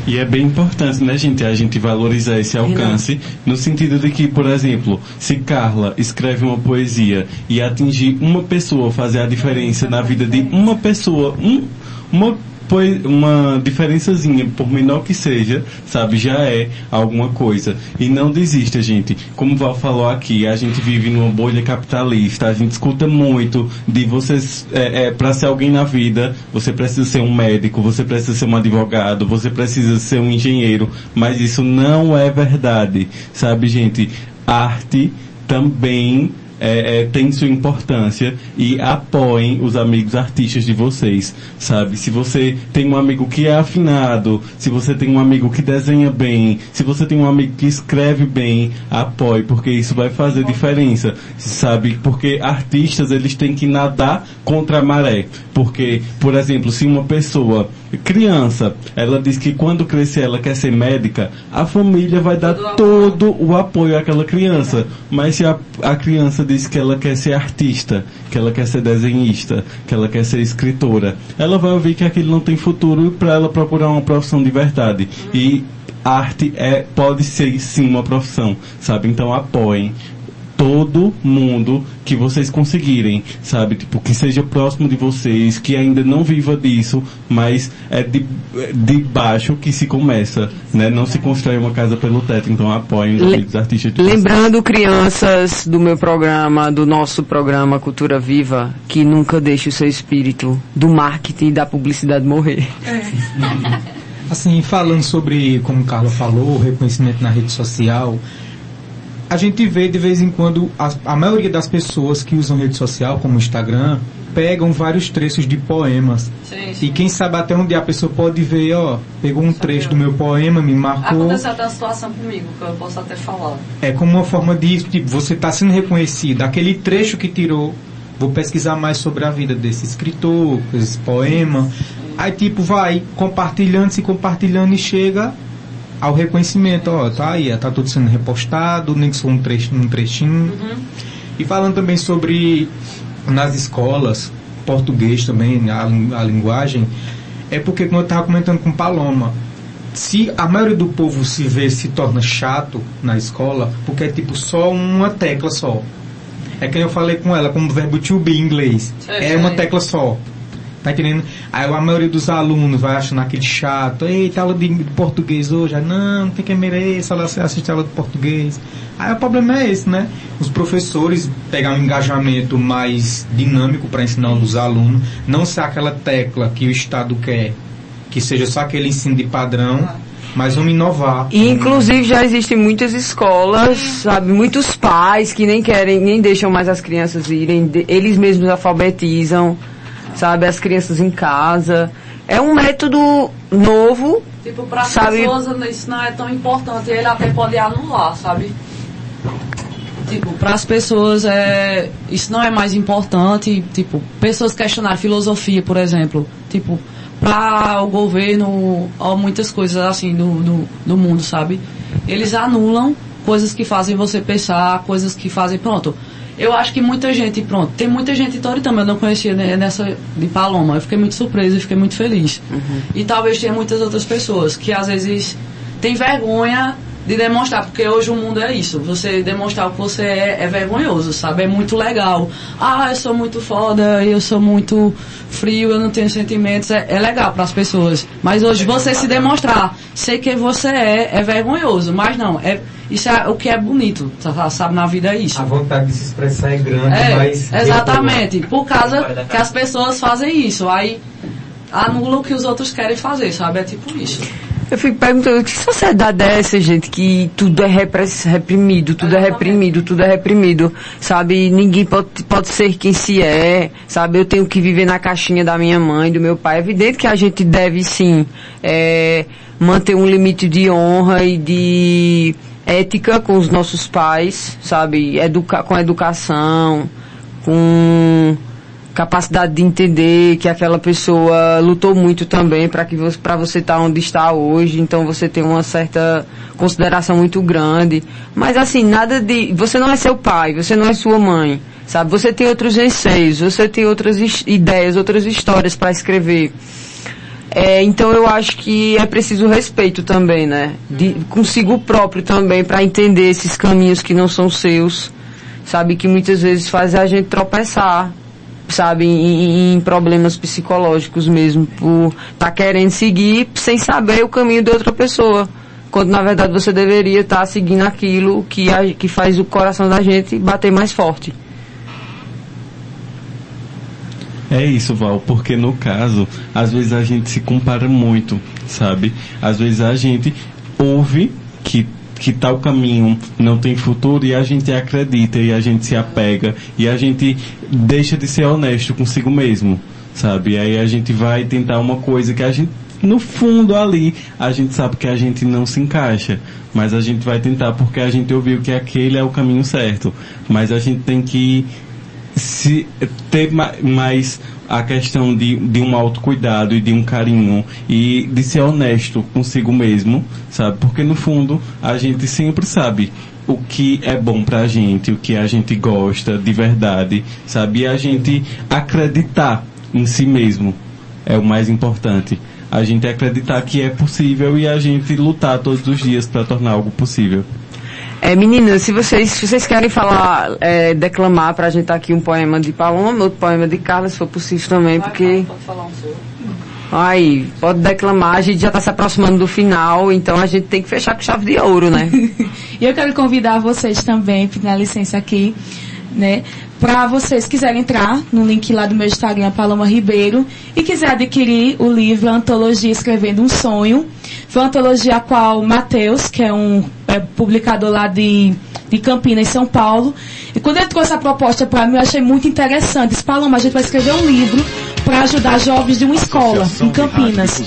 E é bem importante, né, gente, a gente valorizar esse alcance, no sentido de que, por exemplo, se Carla escreve uma poesia e atingir uma pessoa, fazer a diferença na vida de uma pessoa, um, uma poe- uma diferençazinha, por menor que seja, sabe, já é alguma coisa. E não desista, gente. Como o Val falou aqui, a gente vive numa bolha capitalista, a gente escuta muito de vocês, é, é, para ser alguém na vida, você precisa ser um médico, você precisa ser um advogado, você precisa ser um engenheiro, mas isso não é verdade, sabe, gente? Arte também é, é, tem sua importância e apoiem os amigos artistas de vocês, sabe? Se você tem um amigo que é afinado, se você tem um amigo que desenha bem, se você tem um amigo que escreve bem, apoie, porque isso vai fazer diferença, sabe? Porque artistas, eles têm que nadar contra a maré. Porque, por exemplo, se uma pessoa, criança, ela diz que quando crescer ela quer ser médica, a família vai dar todo o apoio àquela criança. Mas se a, a criança diz que ela quer ser artista, que ela quer ser desenhista, que ela quer ser escritora, ela vai ouvir que aquilo não tem futuro para ela procurar uma profissão de verdade. E arte é, pode ser sim uma profissão, sabe? Então apoiem todo mundo que vocês conseguirem, sabe? Tipo, que seja próximo de vocês, que ainda não viva disso, mas é de, é de baixo que se começa, né? Não se constrói uma casa pelo teto, então apoiem os Le- amigos artistas de vocês. Lembrando, crianças do meu programa, do nosso programa Cultura Viva, que nunca deixe o seu espírito do marketing e da publicidade morrer. Assim, falando sobre, como o Carla falou, o reconhecimento na rede social, a gente vê de vez em quando a, a maioria das pessoas que usam rede social, como o Instagram, pegam vários trechos de poemas. Sim, E quem sabe até onde a pessoa pode ver, ó, pegou um trecho do meu poema, me marcou. Aconteceu até uma situação comigo, que eu posso até falar. É como uma forma de, tipo, você está sendo reconhecido. Aquele trecho que tirou, vou pesquisar mais sobre a vida desse escritor, esse poema. Aí, tipo, vai compartilhando, se compartilhando e chega ao reconhecimento. Ó, tá aí, tá tudo sendo repostado, nem que só um, trecho, um trechinho. E falando também sobre nas escolas, português também, a, a linguagem, é porque, como eu estava comentando com Paloma, se a maioria do povo se vê, se torna chato na escola, porque é tipo só uma tecla só. É que eu falei com ela, como o verbo to be em inglês. Sei, É uma tecla só. Tá entendendo? Aí a maioria dos alunos vai achando aquele chato. Eita, aula de português hoje. Aí, não, não tem que merecer ela assistir aula de português. Aí o problema é esse, né? Os professores pegar um engajamento mais dinâmico para ensinar os alunos. Não ser aquela tecla que o Estado quer. Que seja só aquele ensino de padrão. Mas vamos inovar. E inclusive já existem muitas escolas, sabe, muitos pais que nem querem, nem deixam mais as crianças irem, eles mesmos alfabetizam, sabe, as crianças em casa. É um método novo, Tipo, para as pessoas isso não é tão importante, ele até pode anular, sabe? Tipo, para as pessoas é, isso não é mais importante, tipo, pessoas questionar filosofia, por exemplo, tipo, para o governo, ó, muitas coisas assim do, do, do mundo, sabe? Eles anulam coisas que fazem você pensar, coisas que fazem, pronto. Eu acho que muita gente, pronto, tem muita gente em Toritama, eu não conhecia nessa de Paloma, eu fiquei muito surpresa e fiquei muito feliz. E talvez tenha muitas outras pessoas que às vezes têm vergonha de demonstrar, porque hoje o mundo é isso. Você demonstrar o que você é é vergonhoso, sabe? É muito legal. Ah, eu sou muito foda, eu sou muito frio, eu não tenho sentimentos. É, é legal para as pessoas. Mas hoje você se demonstrar ser quem você é é vergonhoso. Mas não, é isso é o que é bonito, sa- sabe? Na vida é isso. A vontade de se expressar é grande, É, mas. exatamente. Por causa que as pessoas fazem isso. Aí anula o que os outros querem fazer, sabe? É tipo isso. Eu fico perguntando, que sociedade é essa, gente, que tudo é reprimido, tudo é reprimido, tudo é reprimido, sabe? Ninguém pode, pode ser quem se é, sabe? Eu tenho que viver na caixinha da minha mãe, do meu pai. É evidente que a gente deve, sim, é, manter um limite de honra e de ética com os nossos pais, sabe? Educa com educação, com capacidade de entender que aquela pessoa lutou muito também para que você para você estar onde está hoje, então você tem uma certa consideração muito grande. Mas assim, nada de você não é seu pai, você não é sua mãe, sabe? Você tem outros anseios, você tem outras ideias, outras histórias para escrever. É, então eu acho que é preciso respeito também, né? De, consigo próprio também, para entender esses caminhos que não são seus, sabe? Que muitas vezes fazem a gente tropeçar, sabe? Em, em problemas psicológicos mesmo, por estar tá querendo seguir sem saber o caminho de outra pessoa. Quando na verdade você deveria estar tá seguindo aquilo que, a, que faz o coração da gente bater mais forte. É isso, Val, porque no caso, às vezes a gente se compara muito, sabe? Às vezes a gente ouve que que tal caminho não tem futuro e a gente acredita e a gente se apega e a gente deixa de ser honesto consigo mesmo, sabe? E aí a gente vai tentar uma coisa que a gente no fundo ali a gente sabe que a gente não se encaixa, mas a gente vai tentar porque a gente ouviu que aquele é o caminho certo, mas a gente tem que se ter mais a questão de, de um autocuidado e de um carinho e de ser honesto consigo mesmo, sabe? Porque no fundo a gente sempre sabe o que é bom pra gente, o que a gente gosta de verdade, sabe? E a gente acreditar em si mesmo é o mais importante. A gente acreditar que é possível e a gente lutar todos os dias para tornar algo possível. É, meninas, se vocês, se vocês querem falar, é, declamar pra gente aqui um poema de Paloma, outro poema de Carla, se for possível também, porque. Pode falar um seu. Aí, pode declamar, a gente já está se aproximando do final, então a gente tem que fechar com chave de ouro, né? e eu quero convidar vocês também, pedir licença aqui, né? Para vocês quiserem entrar no link lá do meu Instagram, Paloma Ribeiro, e quiser adquirir o livro Antologia Escrevendo um Sonho. Foi uma antologia a qual Matheus, que é um é, publicador lá de, de Campinas, São Paulo, e quando ele trouxe a proposta para mim, eu achei muito interessante. Disse, Paloma, a gente vai escrever um livro para ajudar jovens de uma escola em Campinas.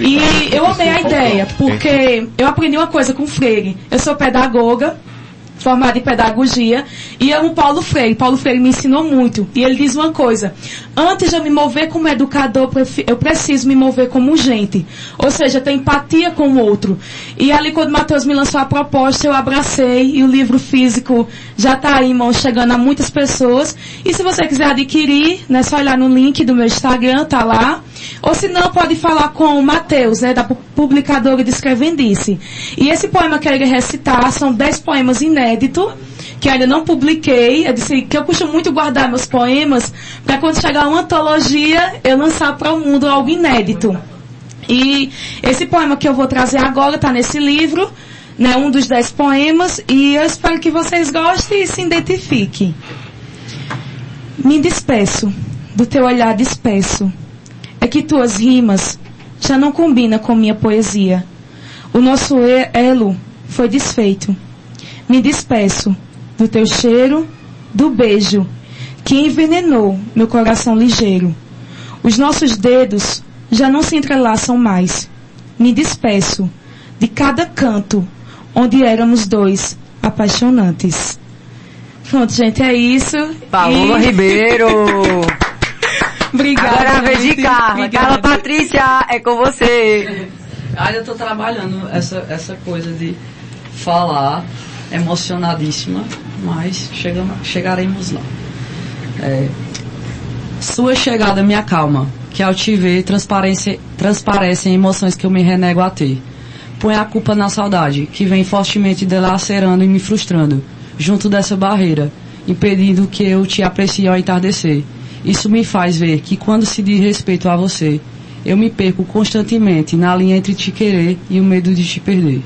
E eu amei a ideia, porque eu aprendi uma coisa com o Freire. Eu sou pedagoga, formada em pedagogia, e é um Paulo Freire. Paulo Freire me ensinou muito. E ele diz uma coisa: antes de eu me mover como educador, eu preciso me mover como gente. Ou seja, ter empatia com o outro. E ali, quando Matheus me lançou a proposta, eu abracei, e o livro físico já está aí, irmão, chegando a muitas pessoas. E se você quiser adquirir, né, só olhar no link do meu Instagram, tá lá. Ou se não, pode falar com o Matheus, né, da publicadora de Escrevendice. E esse poema que eu irei recitar são 10 poemas inéditos, que ainda não publiquei. Eu disse que eu costumo muito guardar meus poemas para quando chegar uma antologia, eu lançar para o mundo algo inédito. E esse poema que eu vou trazer agora está nesse livro, né, um dos 10 poemas, e eu espero que vocês gostem e se identifiquem. Me despeço, do teu olhar despeço é que tuas rimas já não combinam com minha poesia. O nosso elo foi desfeito. Me despeço do teu cheiro, do beijo que envenenou meu coração ligeiro. Os nossos dedos já não se entrelaçam mais. Me despeço de cada canto onde éramos dois apaixonantes. Pronto, gente, é isso. Paloma e... Ribeiro! Obrigada. Agora é a vez de Carla. Carla Patrícia, é com você. Ah, eu estou trabalhando essa, essa coisa de falar emocionadíssima, mas chegamos, chegaremos lá. É, sua chegada me acalma, que ao te ver transparece, transparecem emoções que eu me renego a ter. Põe a culpa na saudade, que vem fortemente delacerando e me frustrando, junto dessa barreira, impedindo que eu te aprecie ao entardecer. Isso me faz ver que quando se diz respeito a você, eu me perco constantemente na linha entre te querer e o medo de te perder.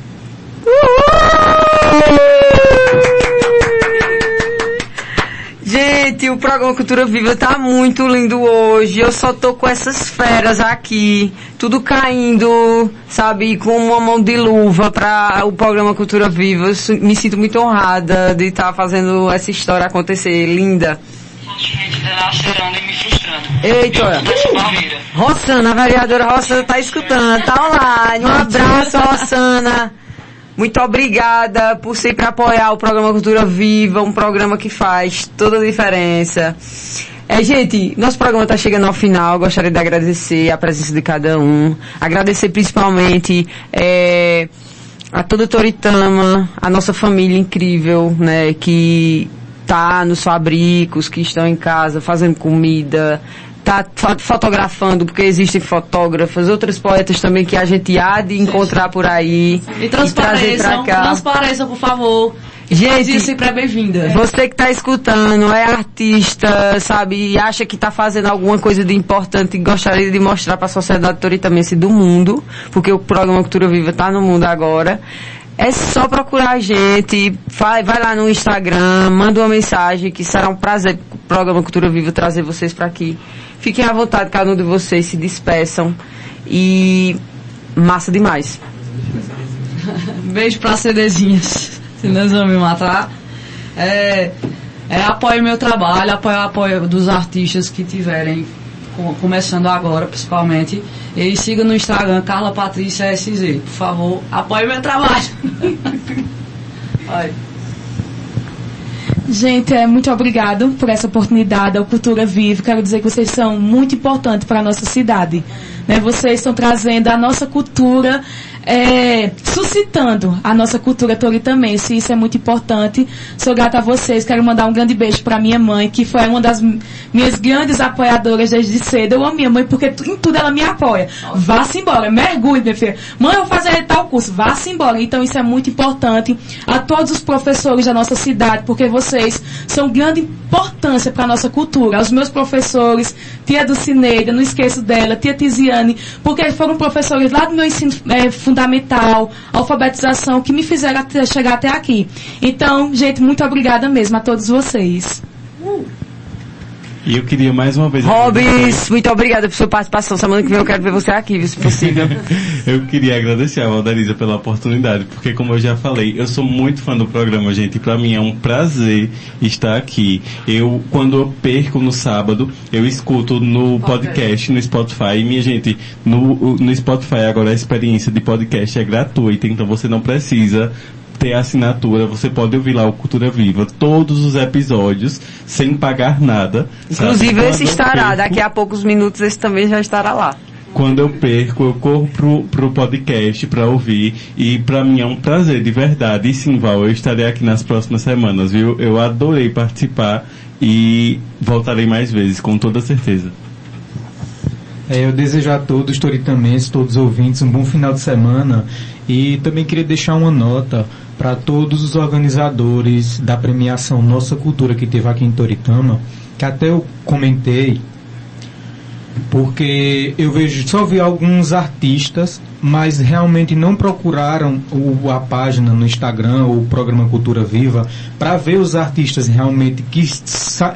Gente, o programa Cultura Viva tá muito lindo hoje. Eu só tô com essas feras aqui, tudo caindo, sabe, com uma mão de luva para o programa Cultura Viva. Eu me sinto muito honrada de estar tá fazendo essa história acontecer, linda lacerando e me frustrando. Eita, olha. Rossana, a vereadora Rossana tá escutando, tá online. Um abraço, Rossana. Muito obrigada por sempre apoiar o programa Cultura Viva, um programa que faz toda a diferença. É, gente, nosso programa está chegando ao final. Gostaria de agradecer a presença de cada um. Agradecer principalmente é, a toda a Toritama, a nossa família incrível, né, que tá nos fabricos, que estão em casa fazendo comida, tá fo- fotografando, porque existem fotógrafas, outros poetas também que a gente há de encontrar por aí E trazer pra transpareçam, cá. transpareçam, por favor. Gente, Gente, sempre é bem-vinda. Você que está escutando, é artista, sabe, e acha que está fazendo alguma coisa de importante e gostaria de mostrar para a sociedade toritamense do mundo, porque o programa Cultura Viva está no mundo agora. É só procurar a gente, vai, vai lá no Instagram, manda uma mensagem, que será um prazer o programa Cultura Viva trazer vocês para aqui. Fiquem à vontade, cada um de vocês, se despeçam. E massa demais. Beijo pra CDzinhas. Senão eles vão me matar. É, é, apoie meu trabalho, apoie o apoio dos artistas que tiverem co- começando agora, principalmente. E siga no Instagram, Carla Patrícia SZ. Por favor, apoie meu trabalho. Vai. Gente, é, muito obrigado por essa oportunidade ao Cultura Viva. Quero dizer que vocês são muito importantes para a nossa cidade. Né? Vocês estão trazendo a nossa cultura, é, suscitando a nossa cultura toritamense. Isso é muito importante. Sou grata a vocês. Quero mandar um grande beijo para minha mãe, que foi uma das mi- minhas grandes apoiadoras desde cedo. Eu amo minha mãe porque em tudo ela me apoia. Vá-se embora, mergulhe, minha filha. Mãe, eu vou fazer tal curso. Vá-se embora. Então isso é muito importante a todos os professores da nossa cidade, porque vocês são grande importância para a nossa cultura. Aos meus professores, tia Dulcineida, não esqueço dela, tia Tiziane, porque foram professores lá do meu ensino eh, fundamental, alfabetização, que me fizeram até- chegar até aqui. Então, gente, muito obrigada mesmo a todos vocês. E eu queria mais uma vez. Robins, muito obrigada por sua participação. Semana que vem eu quero ver você aqui, se possível. Eu queria agradecer a Valdarisa pela oportunidade, porque como eu já falei, eu sou muito fã do programa, gente, e pra mim é um prazer estar aqui. Eu, quando eu perco no sábado, eu escuto no podcast, no Spotify, e minha gente, no, no Spotify agora a experiência de podcast é gratuita, então você não precisa ter assinatura, você pode ouvir lá o Cultura Viva, todos os episódios, sem pagar nada. Inclusive esse estará, perco- daqui a poucos minutos esse também já estará lá. quando eu perco, eu corro pro, pro podcast pra ouvir e pra mim é um prazer, de verdade. E sim, Val, eu estarei aqui nas próximas semanas, viu? Eu adorei participar e voltarei mais vezes, com toda certeza. É, eu desejo a todos, toritamenses, todos os ouvintes, um bom final de semana e também queria deixar uma nota para todos os organizadores da premiação Nossa Cultura que teve aqui em Toritama, que até eu comentei, porque eu vejo, só vi alguns artistas, mas realmente não procuraram o, a página no Instagram ou o programa Cultura Viva para ver os artistas realmente que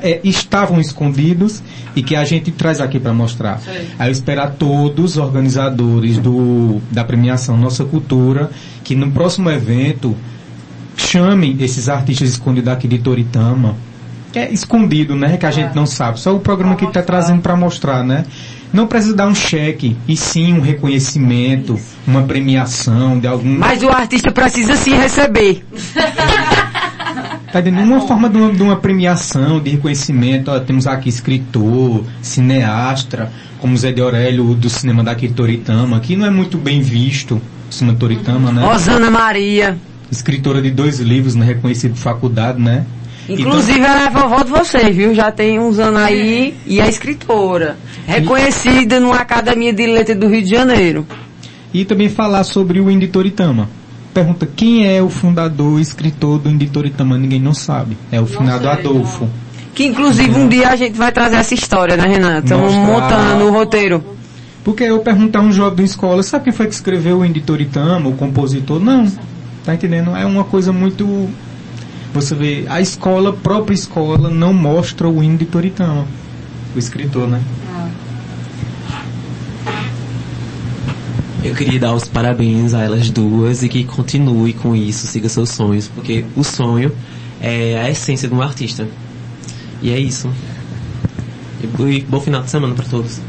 é, estavam escondidos e que a gente traz aqui para mostrar. Aí eu espero a todos os organizadores do, da premiação Nossa Cultura que no próximo evento chamem esses artistas escondidos aqui de Toritama que é escondido, né? Que a gente não sabe. Só o programa que está trazendo para mostrar, né? Não precisa dar um cheque, e sim um reconhecimento, uma premiação de algum. Mas o artista precisa sim receber. Tá entendendo? Uma forma de uma, de uma premiação, de reconhecimento. Ó, temos aqui escritor, cineasta, como Zé de Aurélio do cinema daqui de Toritama, que não é muito bem visto, o cinema Toritama, né? Rosana Maria. Escritora de dois livros, né? Reconhecida por faculdade, né? Inclusive ela é vovó de vocês, viu? Já tem uns anos aí e é escritora. Reconhecida numa academia de letras do Rio de Janeiro. E também falar sobre o Indy Toritama. Pergunta quem é o fundador, escritor do Indy Toritama? Ninguém não sabe. É o finado Adolfo. Que inclusive um dia a gente vai trazer essa história, né, Renato? Estamos montando o roteiro. Porque eu perguntar a um jovem da escola, sabe quem foi que escreveu o Indy Toritama, o compositor? Não. Tá entendendo? É uma coisa muito. Você vê, a escola, a própria escola, não mostra o Indy Toritama. O escritor, né? Eu queria dar os parabéns a elas duas e que continue com isso, siga seus sonhos, porque o sonho é a essência de um artista. E é isso. E e bom final de semana para todos.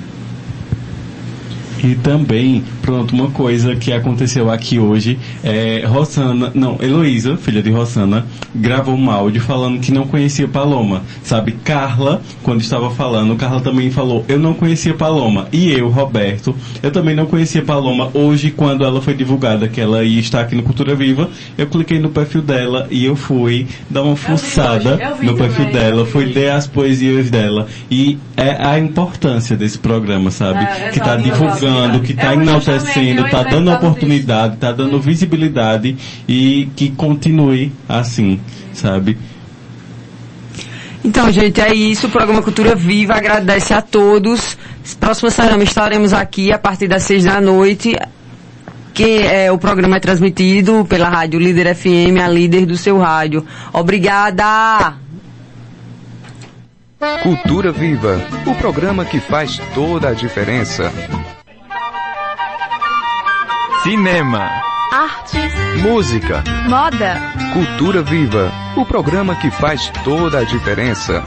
E também Pronto, uma coisa que aconteceu aqui hoje é Rossana, não, Heloísa, filha de Rossana, gravou um áudio falando que não conhecia Paloma. Sabe, Carla, quando estava falando, Carla também falou, eu não conhecia Paloma. E eu, Roberto, eu também não conhecia Paloma. Hoje, quando ela foi divulgada que ela ia estar aqui no Cultura Viva, eu cliquei no perfil dela e eu fui dar uma fuçada no perfil dela, fui ler as poesias dela. E é a importância desse programa, sabe? É, que tá exato, divulgando, que tá É, enaltecendo, eu tá ia dando oportunidade, tá dando visibilidade e que continue assim, sabe? Então, gente, é isso. O programa Cultura Viva agradece a todos. Próxima semana estaremos aqui a partir das seis da noite. Que é, o programa é transmitido pela rádio Líder FM, a líder do seu rádio. Obrigada! Cultura Viva, o programa que faz toda a diferença. Cinema, Artes, música, moda, Cultura Viva, o programa que faz toda a diferença.